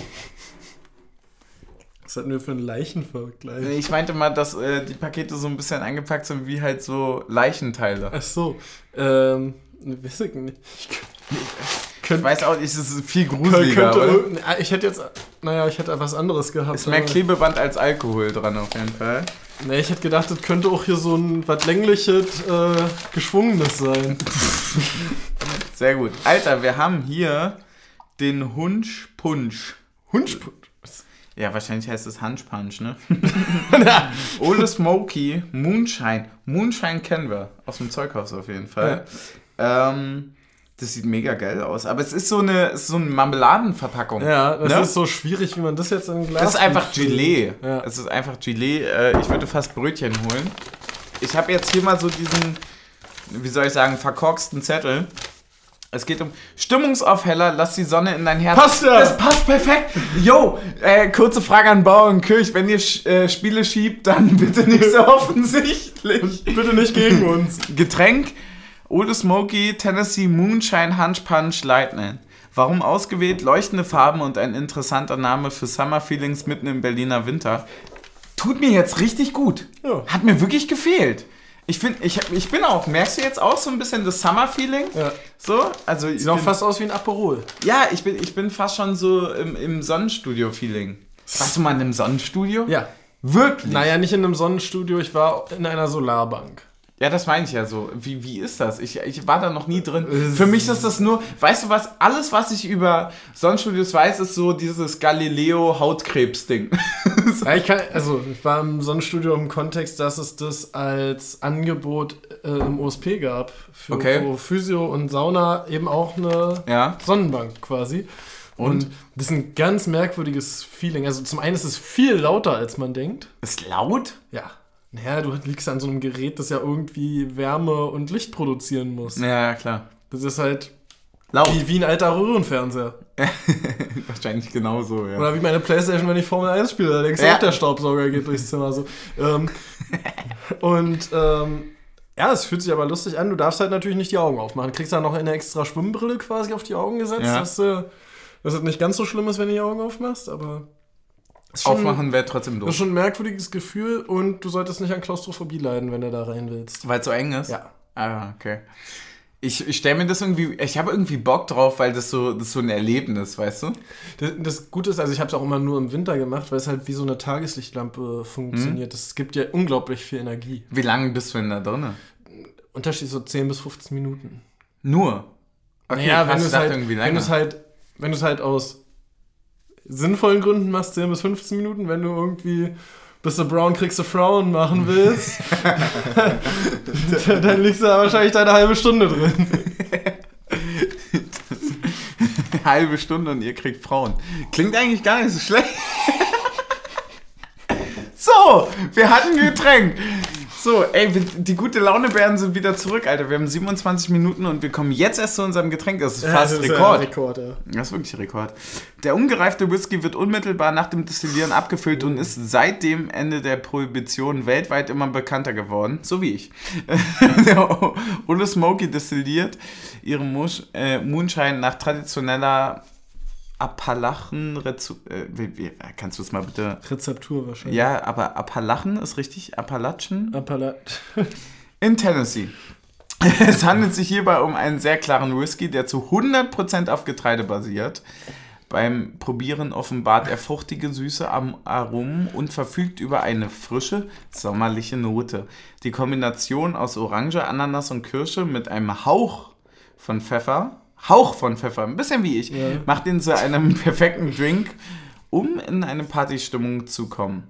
Was hatten wir für einen Leichenvergleich? Ich meinte mal, dass äh, die Pakete so ein bisschen eingepackt sind wie halt so Leichenteile. Ach so. Ähm, weiß ich nicht. ich weiß auch nicht, es ist viel gruseliger, könnte, oder? Ich hätte jetzt, naja, ich hätte was anderes gehabt. Ist mehr Klebeband als Alkohol dran auf jeden Fall. Nee, ich hätte gedacht, das könnte auch hier so ein was längliches, äh, geschwungenes sein. Sehr gut. Alter, wir haben hier den Hunsch-Punsch. Hunsch-Punsch? Ja, wahrscheinlich heißt es Hunch-Punch, ne? Ole Smoky Moonshine. Moonshine kennen wir aus dem Zeughaus auf jeden Fall. Ja. Ähm, das sieht mega geil aus. Aber es ist so eine, so eine Marmeladenverpackung. Ja, das ne? ist so schwierig, wie man das jetzt in ein Glas Das ist einfach Gelee. Ja. Es ist einfach Gelee. Äh, ich würde fast Brötchen holen. Ich habe jetzt hier mal so diesen, wie soll ich sagen, verkorksten Zettel. Es geht um Stimmungsaufheller, lass die Sonne in dein Herz. Passt ja! Das passt perfekt! Yo, äh, kurze Frage an Bauer und Kirch. Wenn ihr äh, Spiele schiebt, dann bitte nicht so offensichtlich. bitte nicht gegen uns. Getränk, Old Smoky, Tennessee Moonshine Hunch Punch Lightning. Warum ausgewählt? Leuchtende Farben und ein interessanter Name für Summer Feelings mitten im Berliner Winter. Tut mir jetzt richtig gut. Ja. Hat mir wirklich gefehlt. Ich finde, ich, ich bin auch, merkst du jetzt auch so ein bisschen das Summer-Feeling? Ja. So, also Sieht auch fast aus wie ein Aperol. Ja, ich bin, ich bin fast schon so im, im Sonnenstudio-Feeling. Warst du mal in einem Sonnenstudio? Ja. Wirklich? Naja, nicht in einem Sonnenstudio, ich war in einer Solarbank. Ja, das meine ich ja so. Wie, wie ist das? Ich, ich war da noch nie drin. Für mich ist das nur, weißt du was, alles, was ich über Sonnenstudios weiß, ist so dieses Galileo-Hautkrebs-Ding. ja, ich kann, also ich war im Sonnenstudio im Kontext, dass es das als Angebot äh, im OSP gab. Für okay. Physio und Sauna eben auch eine ja. Sonnenbank quasi. Und? und? das ist ein ganz merkwürdiges Feeling. Also zum einen ist es viel lauter, als man denkt. Ist laut? Ja. Naja, du liegst an so einem Gerät, das ja irgendwie Wärme und Licht produzieren muss. Ja, klar. Das ist halt Laut. Wie, wie ein alter Röhrenfernseher. Wahrscheinlich genauso, ja. Oder wie meine Playstation, wenn ich Formel 1 spiele, da denkst du ja. auch, der Staubsauger geht durchs Zimmer. So. Ähm, und ähm, ja, es fühlt sich aber lustig an. Du darfst halt natürlich nicht die Augen aufmachen. Du kriegst dann noch eine extra Schwimmbrille quasi auf die Augen gesetzt, ja. dass, äh, dass es nicht ganz so schlimm ist, wenn du die Augen aufmachst, aber Aufmachen wäre trotzdem doof. Das ist schon ein merkwürdiges Gefühl und du solltest nicht an Klaustrophobie leiden, wenn du da rein willst. Weil es so eng ist? Ja. Ah, okay. Ich, ich stelle mir das irgendwie, ich habe irgendwie Bock drauf, weil das so, das so ein Erlebnis, weißt du? Das, das Gute ist, also ich habe es auch immer nur im Winter gemacht, weil es halt wie so eine Tageslichtlampe funktioniert. Es hm? gibt ja unglaublich viel Energie. Wie lange bist du denn da drin? Unterschied so 10 bis 15 Minuten. Nur? Okay, naja, wenn du es halt, halt, wenn du es halt aus sinnvollen Gründen machst, 10 bis 15 Minuten. Wenn du irgendwie bis du Brown kriegst du Frauen machen willst, dann liegst du da wahrscheinlich deine halbe Stunde drin. halbe Stunde und ihr kriegt Frauen. Klingt eigentlich gar nicht so schlecht. so, wir hatten Getränk. So, ey, die gute Launebären sind wieder zurück, Alter. Wir haben 27 Minuten und wir kommen jetzt erst zu unserem Getränk. Das ist fast ja, das ist Rekord. Rekord ja. Das ist wirklich Rekord. Der ungereifte Whisky wird unmittelbar nach dem Destillieren abgefüllt und ist seit dem Ende der Prohibition weltweit immer bekannter geworden. So wie ich. Ole Smoky destilliert ihren äh, Moonshine nach traditioneller Appalachen, äh, kannst du es mal bitte? Rezeptur wahrscheinlich. Ja, aber Appalachen ist richtig? Appalachen? Appala In Tennessee. es handelt sich hierbei um einen sehr klaren Whisky, der zu 100% auf Getreide basiert. Beim Probieren offenbart er fruchtige Süße am Aromen und verfügt über eine frische, sommerliche Note. Die Kombination aus Orange, Ananas und Kirsche mit einem Hauch von Pfeffer Hauch von Pfeffer, ein bisschen wie ich, ja. macht ihn zu einem perfekten Drink, um in eine Partystimmung zu kommen.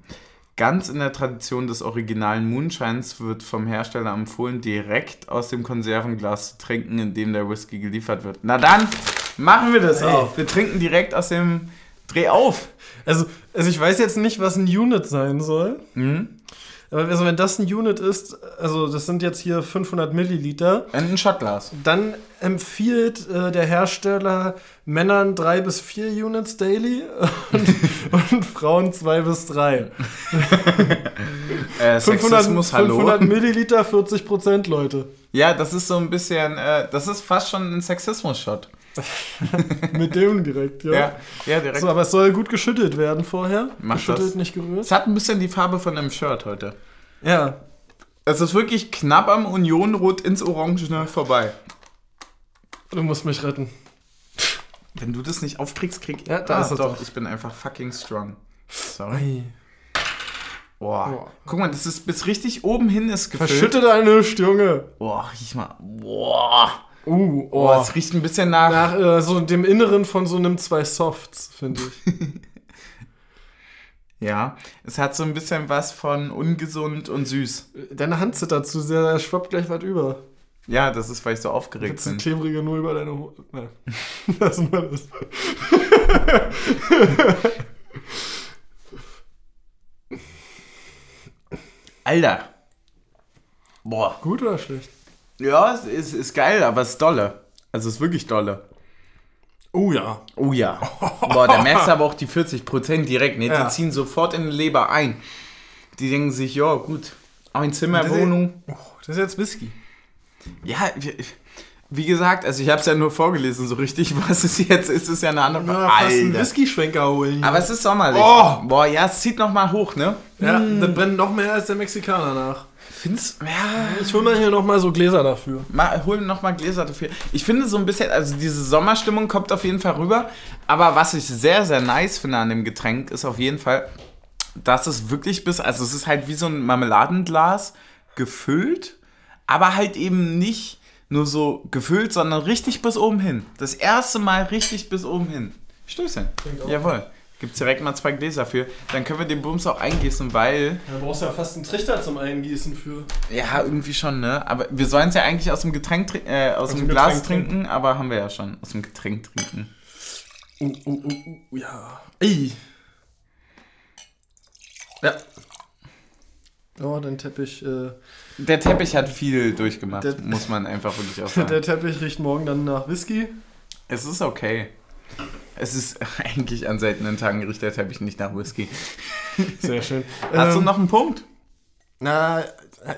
Ganz in der Tradition des originalen Moonshines wird vom Hersteller empfohlen, direkt aus dem Konservenglas zu trinken, in dem der Whisky geliefert wird. Na dann, machen wir das auch. Wir trinken direkt aus dem Dreh auf. Also, also ich weiß jetzt nicht, was ein Unit sein soll. Mhm. Also wenn das ein Unit ist, also das sind jetzt hier 500 Milliliter. Ein Shotglas. Dann empfiehlt äh, der Hersteller Männern drei bis vier Units daily und, und Frauen zwei bis drei. äh, 500, 500 Milliliter, 40 Prozent, Leute. Ja, das ist so ein bisschen, äh, das ist fast schon ein Sexismus-Shot. Mit dem direkt, ja. ja. Ja, direkt. So, aber es soll gut geschüttelt werden vorher. Mach geschüttelt, das. nicht gerührt. Es hat ein bisschen die Farbe von einem Shirt heute. Ja. Es ist wirklich knapp am Unionrot ins Orangene vorbei. Du musst mich retten. Wenn du das nicht aufkriegst, krieg Ja, da ah, ist doch. doch. Ich bin einfach fucking strong. Sorry. Boah. Boah. Guck mal, das ist bis richtig oben hin ist gefüllt. Verschütte deine Junge. Boah, riech mal. Boah. Uh, oh. Boah, es riecht ein bisschen nach. Nach äh, so dem Inneren von so einem zwei Softs, finde ich. Ja, es hat so ein bisschen was von ungesund und süß. Deine Hand zittert zu sehr, da schwappt gleich was über. Ja, das ist, weil ich so aufgeregt die bin. klebrige nur über deine Hose. Ne. Lassen wir das. Alter. Boah. Gut oder schlecht? Ja, es ist, ist geil, aber es ist dolle. Also es ist wirklich dolle. Oh ja. Oh ja. Boah, da merkst du aber auch die 40% direkt. Ne? Die Ja. ziehen sofort in die Leber ein. Die denken sich, ja gut, ein Zimmer, Wohnung. Oh, das ist jetzt Whisky. Ja, wie, wie gesagt, also ich habe es ja nur vorgelesen, so richtig, was es jetzt ist, ist ja eine andere Ja, fast einen. Whisky-Schwenker holen. Aber es ist sommerlich. Oh! Boah, ja, es zieht nochmal hoch, ne? ja, das brennt noch mehr als der Mexikaner nach. Findest Ja. Ich hol mal hier noch mal so Gläser dafür. Mal, holen noch mal Gläser dafür. Ich finde so ein bisschen, also diese Sommerstimmung kommt auf jeden Fall rüber. Aber was ich sehr, sehr nice finde an dem Getränk, ist auf jeden Fall, dass es wirklich bis, also es ist halt wie so ein Marmeladenglas gefüllt, aber halt eben nicht nur so gefüllt, sondern richtig bis oben hin. Das erste Mal richtig bis oben hin. Stößchen. Jawohl. Gibt's direkt mal zwei Gläser für. Dann können wir den Bums auch eingießen, weil Da brauchst du ja fast einen Trichter zum Eingießen für. ja, irgendwie schon, ne? Aber wir sollen es ja eigentlich aus dem Getränk äh, aus, dem, dem Glas Getränk trinken, aber haben wir ja schon. Aus dem Getränk trinken. Uh, uh, uh, uh, ja. Ey. Ja. Oh, dein Teppich. Äh, Der Teppich hat viel durchgemacht, Der- muss man einfach wirklich auch sagen. der Teppich riecht morgen dann nach Whisky. es ist okay. Es ist eigentlich an seltenen Tagen riecht der Teppich nicht nach Whisky. Sehr schön. Hast du Ähm, noch einen Punkt? Na,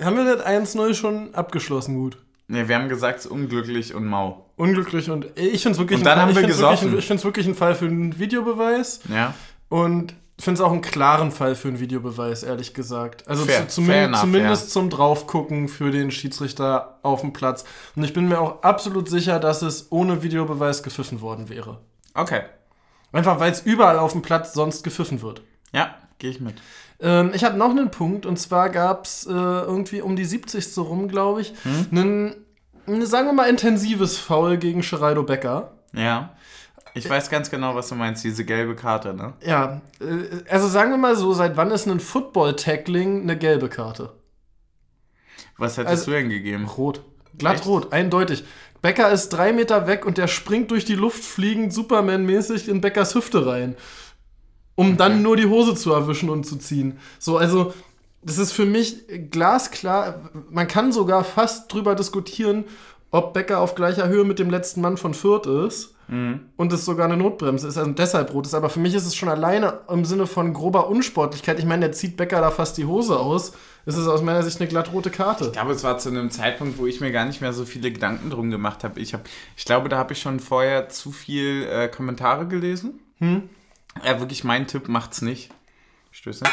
haben wir das 1-0 schon abgeschlossen gut? Ne, wir haben gesagt, es ist unglücklich und mau. Unglücklich und ich finde es wirklich, Und dann haben wir wirklich, gesoffen. ich find's wirklich ein Fall für einen Videobeweis Ja? und ich finde es auch einen klaren Fall für einen Videobeweis, ehrlich gesagt. Also Fair, zu, fair zumindest, enough, zumindest zum Draufgucken für den Schiedsrichter auf dem Platz. Und ich bin mir auch absolut sicher, dass es ohne Videobeweis gepfiffen worden wäre. Okay. Einfach weil es überall auf dem Platz sonst gepfiffen wird. Ja, gehe ich mit. Ähm, ich habe noch einen Punkt und zwar gab es äh, irgendwie um die 70. rum, glaube ich, Hm? einen, ein, sagen wir mal, intensives Foul gegen Geraldo Becker. Ja. Ich weiß ganz genau, was du meinst, diese gelbe Karte, ne? Ja, äh, also sagen wir mal so, seit wann ist ein Football-Tackling eine gelbe Karte? Was hättest Also- du denn gegeben? Rot. Glatt Echt? rot, eindeutig. Becker ist drei Meter weg und der springt durch die Luft fliegend Superman-mäßig in Beckers Hüfte rein. Um dann nur die Hose zu erwischen und zu ziehen. So, also, das ist für mich glasklar. Man kann sogar fast drüber diskutieren, ob Becker auf gleicher Höhe mit dem letzten Mann von Fürth ist. Und es sogar eine Notbremse ist, also deshalb rot ist. Aber für mich ist es schon alleine im Sinne von grober Unsportlichkeit. Ich meine, der zieht Becker da fast die Hose aus. Es ist aus meiner Sicht eine glattrote Karte. Ich glaube, es war zu einem Zeitpunkt, wo ich mir gar nicht mehr so viele Gedanken drum gemacht habe. Ich, hab, ich glaube, da habe ich schon vorher zu viel äh, Kommentare gelesen. Hm? Ja, wirklich, mein Tipp macht's nicht. Stöße.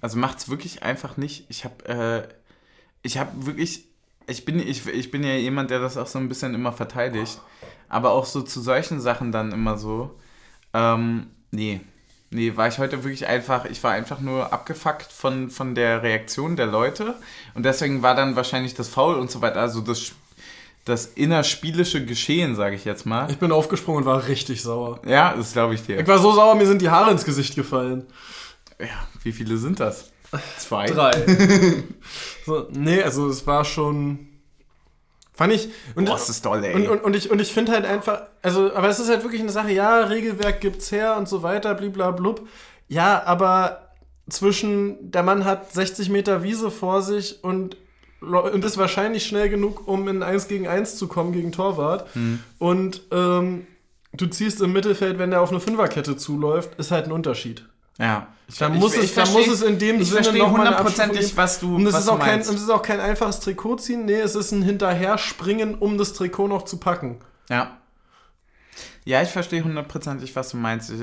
Also macht's wirklich einfach nicht. Ich habe äh, ich habe wirklich, ich bin, ich, ich bin ja jemand, der das auch so ein bisschen immer verteidigt. Aber auch so zu solchen Sachen dann immer so. Ähm, nee. Nee, war ich heute wirklich einfach, ich war einfach nur abgefuckt von, von der Reaktion der Leute. Und deswegen war dann wahrscheinlich das Foul und so weiter, also das, das innerspielische Geschehen, sage ich jetzt mal. Ich bin aufgesprungen und war richtig sauer. Ja, das glaube ich dir. Ich war so sauer, mir sind die Haare ins Gesicht gefallen. Ja, wie viele sind das? Zwei? Drei. so, nee, also es war schon. Fand ich. Und, Boah, ist das doll, ey. und, und, und ich, und ich finde halt einfach. Also, aber es ist halt wirklich eine Sache, ja, Regelwerk gibt's her und so weiter, bliblablub. Ja, aber zwischen der Mann hat 60 Meter Wiese vor sich und, und ist wahrscheinlich schnell genug, um in 1 gegen 1 zu kommen gegen Torwart. Und ähm, du ziehst im Mittelfeld, wenn der auf eine Fünferkette zuläuft, ist halt ein Unterschied. Ja. Ich, Da muss es- da muss es in dem ich Sinne verstehe noch hundertprozentig, was du, Und es ist, auch kein, meinst. und es ist auch kein einfaches Trikot ziehen. Nee, es ist ein Hinterherspringen, um das Trikot noch zu packen. Ja. Ja, ich verstehe hundertprozentig, was du meinst. Ich,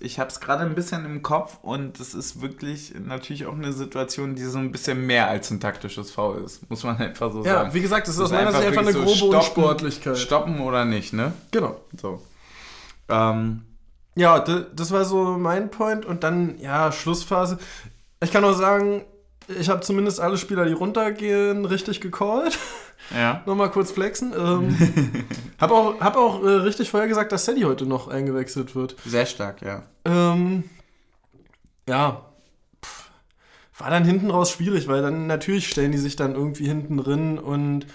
ich habe es gerade ein bisschen im Kopf und es ist wirklich natürlich auch eine Situation, die so ein bisschen mehr als ein taktisches Foul ist, muss man einfach so Ja, sagen. wie gesagt, es ist aus meiner Sicht einfach eine grobe so stoppen, Unsportlichkeit. Stoppen oder nicht, ne? Genau. So. Ähm, Ja, das war so mein Point. Und dann, ja, Schlussphase. Ich kann auch sagen, ich habe zumindest alle Spieler, die runtergehen, richtig gecallt. ja. Nochmal kurz flexen. Ähm, hab auch, hab auch äh, richtig vorher gesagt, dass Sadie heute noch eingewechselt wird. Sehr stark, ja. Ähm, ja. Pff, war dann hinten raus schwierig, weil dann natürlich stellen die sich dann irgendwie hinten drin und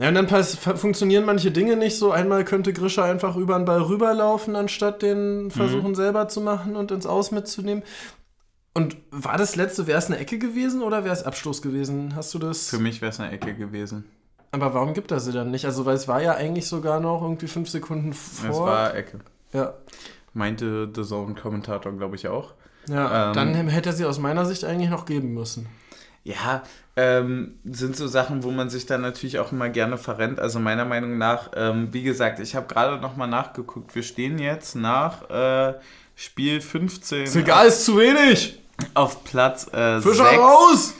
ja, und dann pass, fu- funktionieren manche Dinge nicht so. Einmal könnte Grisha einfach über den Ball rüberlaufen, anstatt den versuchen selber zu machen und ins Aus mitzunehmen. Und war das letzte, wäre es eine Ecke gewesen oder wäre es Abstoß gewesen? Hast du das? Für mich wäre es eine Ecke gewesen. Aber warum gibt er sie dann nicht? Also, weil es war ja eigentlich sogar noch irgendwie fünf Sekunden vor. Es war Ecke. ja. Meinte The Zone-Kommentator, glaube ich, auch. Ja, Ähm, dann hätte er sie aus meiner Sicht eigentlich noch geben müssen. Ja, ähm, sind so Sachen, wo man sich dann natürlich auch immer gerne verrennt. Also meiner Meinung nach, ähm, wie gesagt, ich habe gerade nochmal nachgeguckt. Wir stehen jetzt nach äh, Spiel 15 Ist egal, ist zu wenig. auf Platz äh, Fischer 6, raus!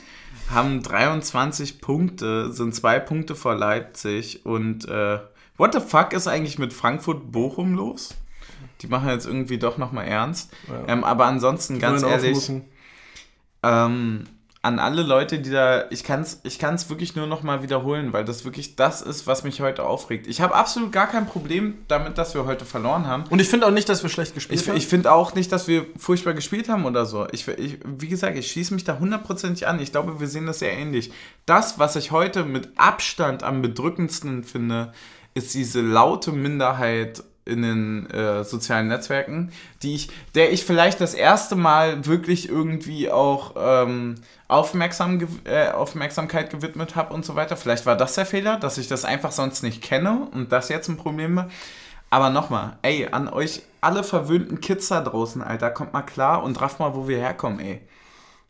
haben 23 Punkte, sind zwei Punkte vor Leipzig und äh, what the fuck ist eigentlich mit Frankfurt-Bochum los? Die machen jetzt irgendwie doch nochmal ernst. Ja. Ähm, aber ansonsten, ganz ehrlich, ähm, an alle Leute, die da, ich kann es ich kann's wirklich nur noch mal wiederholen, weil das wirklich das ist, was mich heute aufregt. Ich habe absolut gar kein Problem damit, dass wir heute verloren haben. Und ich finde auch nicht, dass wir schlecht gespielt Ich, haben. ich finde auch nicht, dass wir furchtbar gespielt haben oder so. Ich, ich, wie gesagt, ich schließe mich da hundertprozentig an. Ich glaube, wir sehen das sehr ähnlich. Das, was ich heute mit Abstand am bedrückendsten finde, ist diese laute Minderheit in den äh, sozialen Netzwerken, die ich, der ich vielleicht das erste Mal wirklich irgendwie auch ähm, aufmerksam, äh, Aufmerksamkeit gewidmet habe und so weiter. Vielleicht war das der Fehler, dass ich das einfach sonst nicht kenne und das jetzt ein Problem war. Aber nochmal, ey, an euch alle verwöhnten Kids da draußen, Alter, kommt mal klar und rafft mal, wo wir herkommen, ey.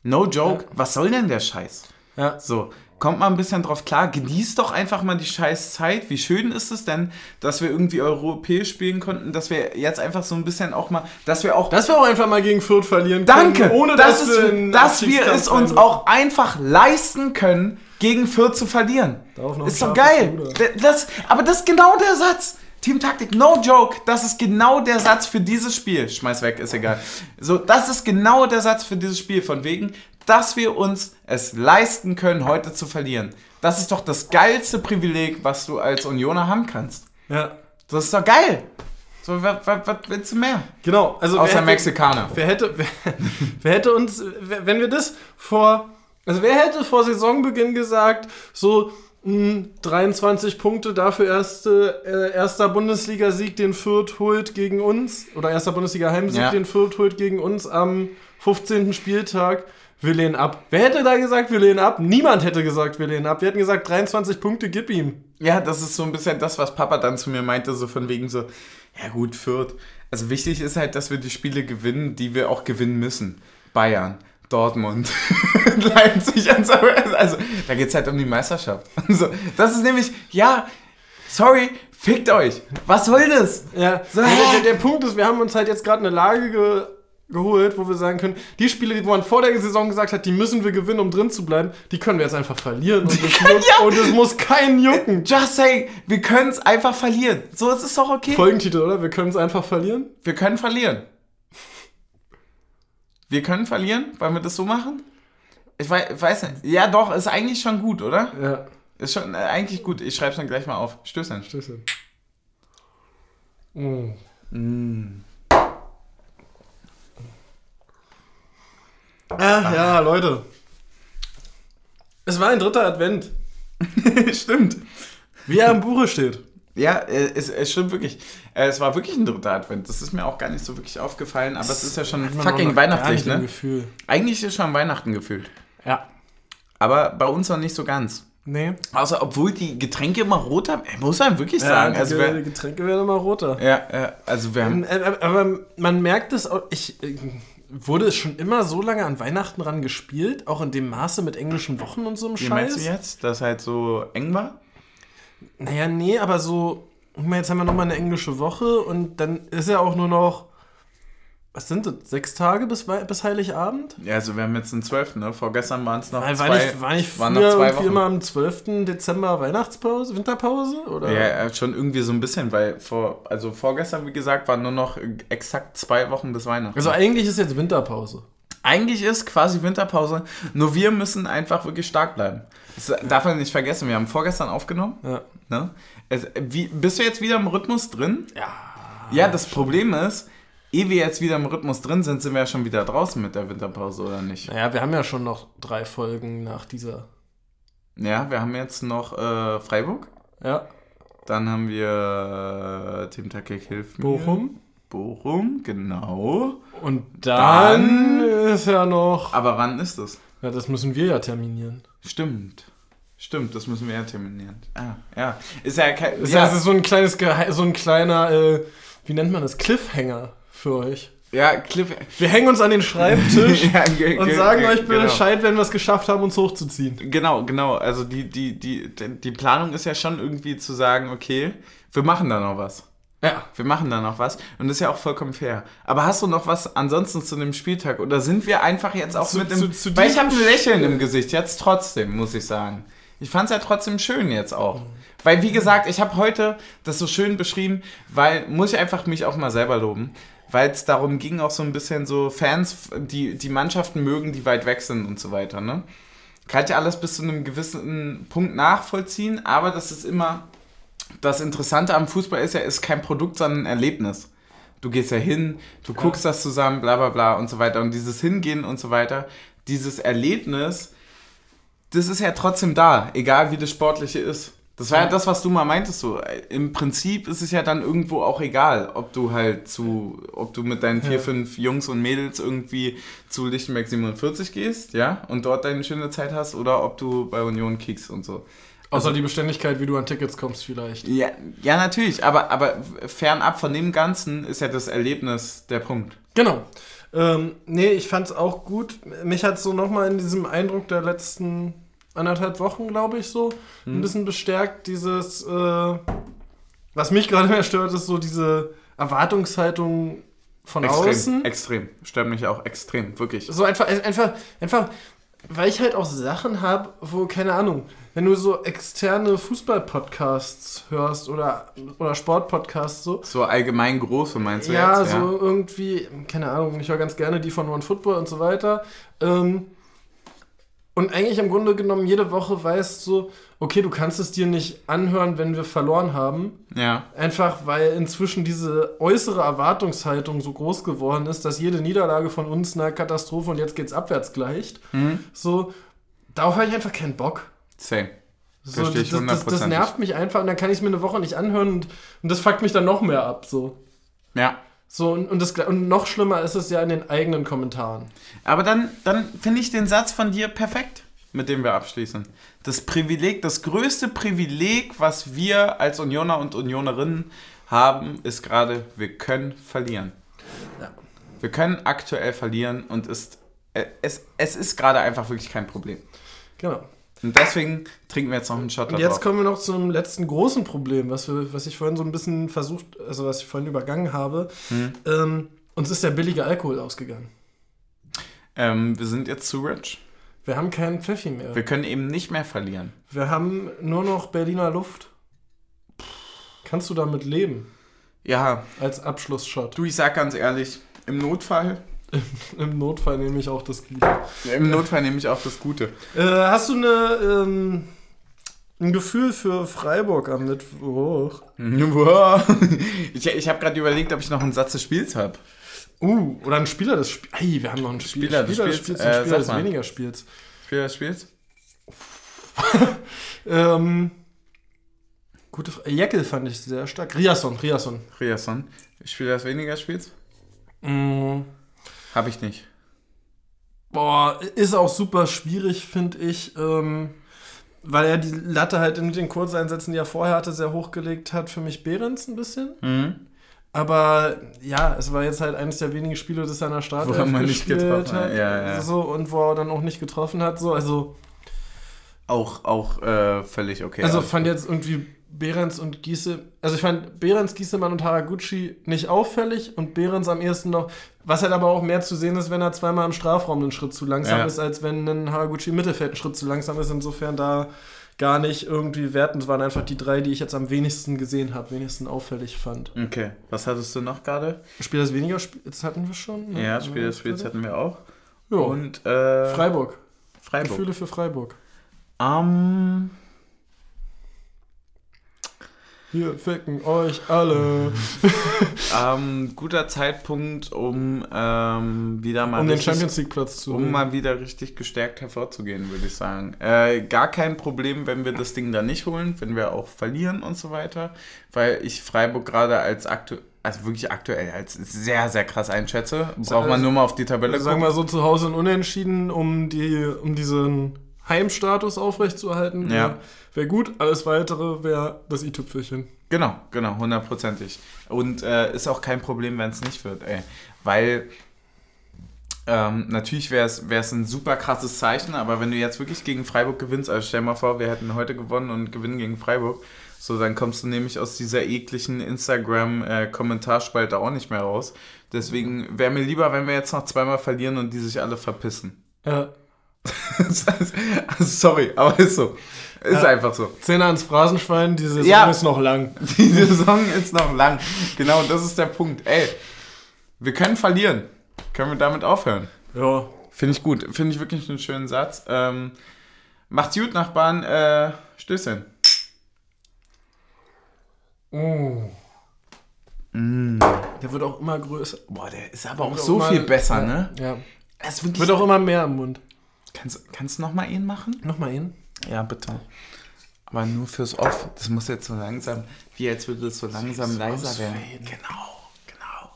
No joke, was soll denn der Scheiß? ja. So, kommt mal ein bisschen drauf klar, genießt doch einfach mal die scheiß Zeit. Wie schön ist es denn, dass wir irgendwie europäisch spielen konnten, dass wir jetzt einfach so ein bisschen auch mal, dass wir auch Dass wir auch einfach mal gegen Fürth verlieren Danke, können, ohne dass, dass, wir, dass wir es uns auch einfach leisten können, gegen Fürth zu verlieren. Darauf noch Ist doch geil. Das, aber das ist genau der Satz. Team Taktik, no joke, das ist genau der Satz für dieses Spiel. Schmeiß weg, ist egal. So, das ist genau der Satz für dieses Spiel. Von wegen, dass wir uns es leisten können, heute zu verlieren. Das ist doch das geilste Privileg, was du als Unioner haben kannst. Ja, Das ist doch geil. So, was, willst du mehr? genau. Also Außer wer, Mexikaner. Wer hätte, wer, wer hätte uns, wer- wenn wir das vor, also wer hätte vor Saisonbeginn gesagt, so mh, 23 Punkte, dafür erste, äh, erster Bundesliga-Sieg, den Fürth holt gegen uns, oder erster Bundesliga-Heimsieg, Ja. den Fürth holt gegen uns am 15. Spieltag. Wir lehnen ab. Wer hätte da gesagt, wir lehnen ab? Niemand hätte gesagt, wir lehnen ab. Wir hätten gesagt, 23 Punkte, gib ihm. Ja, das ist so ein bisschen das, was Papa dann zu mir meinte, so von wegen so, ja gut, Fürth. Also wichtig ist halt, dass wir die Spiele gewinnen, die wir auch gewinnen müssen. Bayern, Dortmund, Leipzig und so. Also da geht es halt um die Meisterschaft. Also, das ist nämlich, ja, sorry, fickt euch. Was soll das? Ja, So, der, der, der Punkt ist, wir haben uns halt jetzt gerade eine Lage ge, geholt, wo wir sagen können, die Spiele, die man vor der Saison gesagt hat, die müssen wir gewinnen, um drin zu bleiben, die können wir jetzt einfach verlieren. Und es muss, ja. und es muss keinen jucken. Just say, wir können es einfach verlieren. So, es ist doch okay. Folgentitel, oder? Wir können es einfach verlieren. Wir können verlieren. Wir können verlieren, weil wir das so machen? Ich weiß, weiß nicht. Ja, doch, ist eigentlich schon gut, oder? Ja. Ist schon äh, eigentlich gut. Ich schreibe es dann gleich mal auf. Stößchen. Stößchen. Mm. Mm. Ah, ja, Leute. Es war ein dritter Advent, stimmt. wie er im Buche steht. Ja, äh, es, es stimmt wirklich. Äh, Es war wirklich ein dritter Advent. Das ist mir auch gar nicht so wirklich aufgefallen, aber es ist ja schon fucking weihnachtlich, ne? Gefühl. Eigentlich ist schon Weihnachten gefühlt. Ja. Aber bei uns noch nicht so ganz. Nee. Außer, obwohl die Getränke immer rot haben. Ey, muss man wirklich Ja, sagen. die, also, die Getränke werden immer roter. ja, ja, also wir haben. Ähm, äh, Aber man merkt es auch, ich wurde es schon immer so lange an Weihnachten ran gespielt, auch in dem Maße mit englischen Wochen und so einem Wie meinst du Scheiß. jetzt, dass halt so eng war? Naja, nee, aber so, guck mal, jetzt haben wir nochmal eine englische Woche und dann ist ja auch nur noch was sind das, sechs Tage bis, bis Heiligabend? Ja, also wir haben jetzt den 12., ne? Vorgestern waren es noch war, zwei, war war nicht waren noch zwei Wochen. immer am 12. Dezember Weihnachtspause, Winterpause? Oder? Ja, schon irgendwie so ein bisschen, weil vor, also vorgestern, wie gesagt, waren nur noch exakt zwei Wochen bis Weihnachten. Also eigentlich ist jetzt Winterpause. Eigentlich ist quasi Winterpause, nur wir müssen einfach wirklich stark bleiben. Das darf man nicht vergessen, wir haben vorgestern aufgenommen. Ja. Ne? Es, wie, bist du jetzt wieder im Rhythmus drin? Ja. Ja, das Problem ist, ehe wir jetzt wieder im Rhythmus drin sind, sind wir ja schon wieder draußen mit der Winterpause, oder nicht? Naja, wir haben ja schon noch drei Folgen nach dieser. Ja, wir haben jetzt noch äh, Freiburg. Ja. Dann haben wir äh, Team Takik Hilf mir. Bochum. Bochum, genau. Und dann, ist ja noch. Aber wann ist das? Ja, das müssen wir ja terminieren. Stimmt. Stimmt, das müssen wir ja terminieren. Ah, ja. Ist ja kein. Ja, es ist so ein kleines, Gehe so ein kleiner, äh, wie nennt man das? Cliffhanger für euch. ja, Cliff. Wir hängen uns an den Schreibtisch Ja, und ge- sagen ge- euch genau. Bescheid, wenn wir es geschafft haben, uns hochzuziehen. Genau, genau. Also die, die, die, die Planung ist ja schon irgendwie zu sagen, okay, wir machen da noch was. Ja. Wir machen da noch was und das ist ja auch vollkommen fair. Aber hast du noch was ansonsten zu dem Spieltag oder sind wir einfach jetzt auch Zu- mit dem... weil ich habe ein Lächeln im Gesicht, jetzt trotzdem, muss ich sagen. Ich fand es ja trotzdem schön jetzt auch. Weil, wie gesagt, ich habe heute das so schön beschrieben, weil, muss ich einfach mich auch mal selber loben, weil es darum ging, auch so ein bisschen so Fans, die die Mannschaften mögen, die weit weg sind und so weiter, ne? Kann ich alles bis zu einem gewissen Punkt nachvollziehen, aber das ist immer das Interessante am Fußball ist ja, ist kein Produkt, sondern ein Erlebnis. Du gehst ja hin, du guckst das zusammen, bla bla bla und so weiter. Und dieses Hingehen und so weiter, dieses Erlebnis, das ist ja trotzdem da, egal wie das Sportliche ist. Das war ja, das, was du mal meintest. So. Im Prinzip ist es ja dann irgendwo auch egal, ob du halt zu, ob du mit deinen vier, Ja. fünf Jungs und Mädels irgendwie zu Lichtenberg 47 gehst, ja, und dort deine schöne Zeit hast, oder ob du bei Union kickst und so. Außer die Beständigkeit, wie du an Tickets kommst, vielleicht. Ja, ja natürlich, aber, aber fernab von dem Ganzen ist ja das Erlebnis der Punkt. Genau. Ähm, nee, ich fand's auch gut. Mich hat so nochmal in diesem Eindruck der letzten anderthalb Wochen, glaube ich, so Hm. ein bisschen bestärkt. Dieses, äh, was mich gerade mehr stört, ist so diese Erwartungshaltung von Extrem, außen. extrem. Stört mich auch extrem, wirklich. So einfach, einfach, einfach, weil ich halt auch Sachen habe, wo, keine Ahnung, wenn du so externe Fußball-Podcasts hörst oder, oder Sport-Podcasts so, So allgemein große meinst du ja, jetzt? so irgendwie, keine Ahnung, ich höre ganz gerne die von One Football und so weiter. Ähm, und eigentlich im Grunde genommen jede Woche weißt so, okay, du kannst es dir nicht anhören, wenn wir verloren haben. Ja. Einfach weil inzwischen diese äußere Erwartungshaltung so groß geworden ist, dass jede Niederlage von uns eine Katastrophe und jetzt geht's abwärts gleicht. Mhm. So, darauf habe ich einfach keinen Bock. Same. So, das, das, das nervt mich einfach und dann kann ich es mir eine Woche nicht anhören und, und das fuckt mich dann noch mehr ab. So. Ja. So, und, und, das, und noch schlimmer ist es ja in den eigenen Kommentaren. Aber dann, dann finde ich den Satz von dir perfekt, mit dem wir abschließen. Das Privileg, das größte Privileg, was wir als Unioner und Unionerinnen haben, ist gerade, wir können verlieren. Ja. Wir können aktuell verlieren und ist, äh, es, es ist gerade einfach wirklich kein Problem. Genau. Und deswegen trinken wir jetzt noch einen Shot Und jetzt drauf. kommen wir noch zu einem letzten großen Problem, was, wir, was ich vorhin so ein bisschen versucht, also was ich vorhin übergangen habe. Hm. Ähm, uns ist der billige Alkohol ausgegangen. Ähm, wir sind jetzt zu rich. Wir haben keinen Pfeffi mehr. Wir können eben nicht mehr verlieren. Wir haben nur noch Berliner Luft. Kannst du damit leben? Ja, Als Abschlussshot. du, ich sag ganz ehrlich, im Notfall, Im Notfall nehme ich auch das Gute. im Notfall nehme ich auch das Gute. Äh, hast du eine, ähm, ein Gefühl für Freiburg am Mittwoch? Ich, ich habe gerade überlegt, ob ich noch einen Satz des Spiels habe. Uh, oder ein Spieler des Spiels. Ey, wir haben noch einen Spiel Spieler des Spiels. Spiels Äh, Spieler des weniger Spiels. Spieler des Spiels? Ähm, gute Frage. Jekyll fand ich sehr stark. Riasson, Riasson. Riasson. Spieler des weniger Spiels? Mm, Habe ich nicht. boah, ist auch super schwierig, finde ich. Ähm, weil er die Latte halt in den Kurzeinsätzen, die er vorher hatte, sehr hochgelegt hat. Für mich Behrens ein bisschen. Mhm. Aber ja, es war jetzt halt eines der wenigen Spiele, das er in der Startelf Wo er mal nicht getroffen hat, hat. ja, ja. So, und wo er dann auch nicht getroffen hat. So, also, Auch, auch äh, völlig okay. also fand jetzt irgendwie Behrens und Giese, also ich fand Behrens, Giesemann und Haraguchi nicht auffällig und Behrens am ehesten noch, was halt aber auch mehr zu sehen ist, wenn er zweimal im Strafraum einen Schritt zu langsam Ja. ist, als wenn ein Haraguchi im Mittelfeld einen Schritt zu langsam ist. Insofern da gar nicht irgendwie werten. Es waren einfach die drei, die ich jetzt am wenigsten gesehen habe, wenigsten auffällig fand. Okay, was hattest du noch gerade? Spiel das weniger, Spiel- jetzt hatten wir schon. ne? Ja, Spiel des Spiels hatten wir auch. Ja. Und äh, Freiburg. Freiburg. Gefühle für Freiburg. Ähm, Wir ficken euch alle. ähm, guter Zeitpunkt, um ähm, wieder mal um den richtig- Champions League Platz zu um mal wieder richtig gestärkt hervorzugehen, würde ich sagen. Äh, gar kein Problem, wenn wir das Ding da nicht holen, wenn wir auch verlieren und so weiter, weil ich Freiburg gerade als aktuell, also wirklich aktuell als sehr, sehr krass einschätze. Braucht man nur mal auf die Tabelle Also sagen gucken. wir so zu Hause ein Unentschieden, um, die, um diesen Heimstatus aufrechtzuerhalten. Ja. Wäre wär gut, alles weitere wäre das i-Tüpfelchen. Genau, genau, hundertprozentig. Und äh, ist auch kein Problem, wenn es nicht wird, ey. Weil ähm, natürlich wäre es ein super krasses Zeichen, aber wenn du jetzt wirklich gegen Freiburg gewinnst, also stell mal vor, wir hätten heute gewonnen und gewinnen gegen Freiburg, so dann kommst du nämlich aus dieser ekligen Instagram-Kommentarspalte auch nicht mehr raus. Deswegen wäre mir lieber, wenn wir jetzt noch zweimal verlieren und die sich alle verpissen. Ja. also, sorry, aber ist so. Ist Ja. einfach so. Zähne ans Phrasenschwein, die Saison Ja. ist noch lang. Die Saison ist noch lang. Genau, das ist der Punkt. Ey, wir können verlieren. Können wir damit aufhören? Ja. Finde ich gut. Finde ich wirklich einen schönen Satz. Ähm, macht's gut, Nachbarn. Äh, Stößchen. Oh. Mm. Der wird auch immer größer. Boah, der ist aber auch Wird so mal- viel besser, ja, ne? Ja. Wirklich Wird auch immer mehr im Mund. Kannst, kannst du noch mal ihn machen? Nochmal ihn. Ja, bitte. Aber nur fürs Off. Das muss jetzt so langsam, wie als würde es so langsam leiser werden. Genau, genau.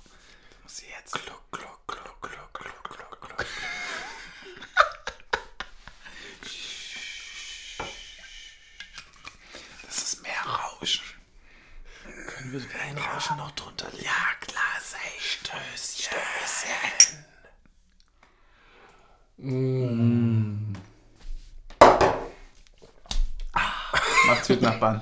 Muss sie jetzt. Gluck, gluck, gluck, gluck, gluck, gluck, gluck. Das ist mehr Rauschen. Können wir ein Rauschen noch drunter legen? Ja, klar, sei Stößchen. Stößchen. Mm. Ah, Macht's gut, Nachbarn.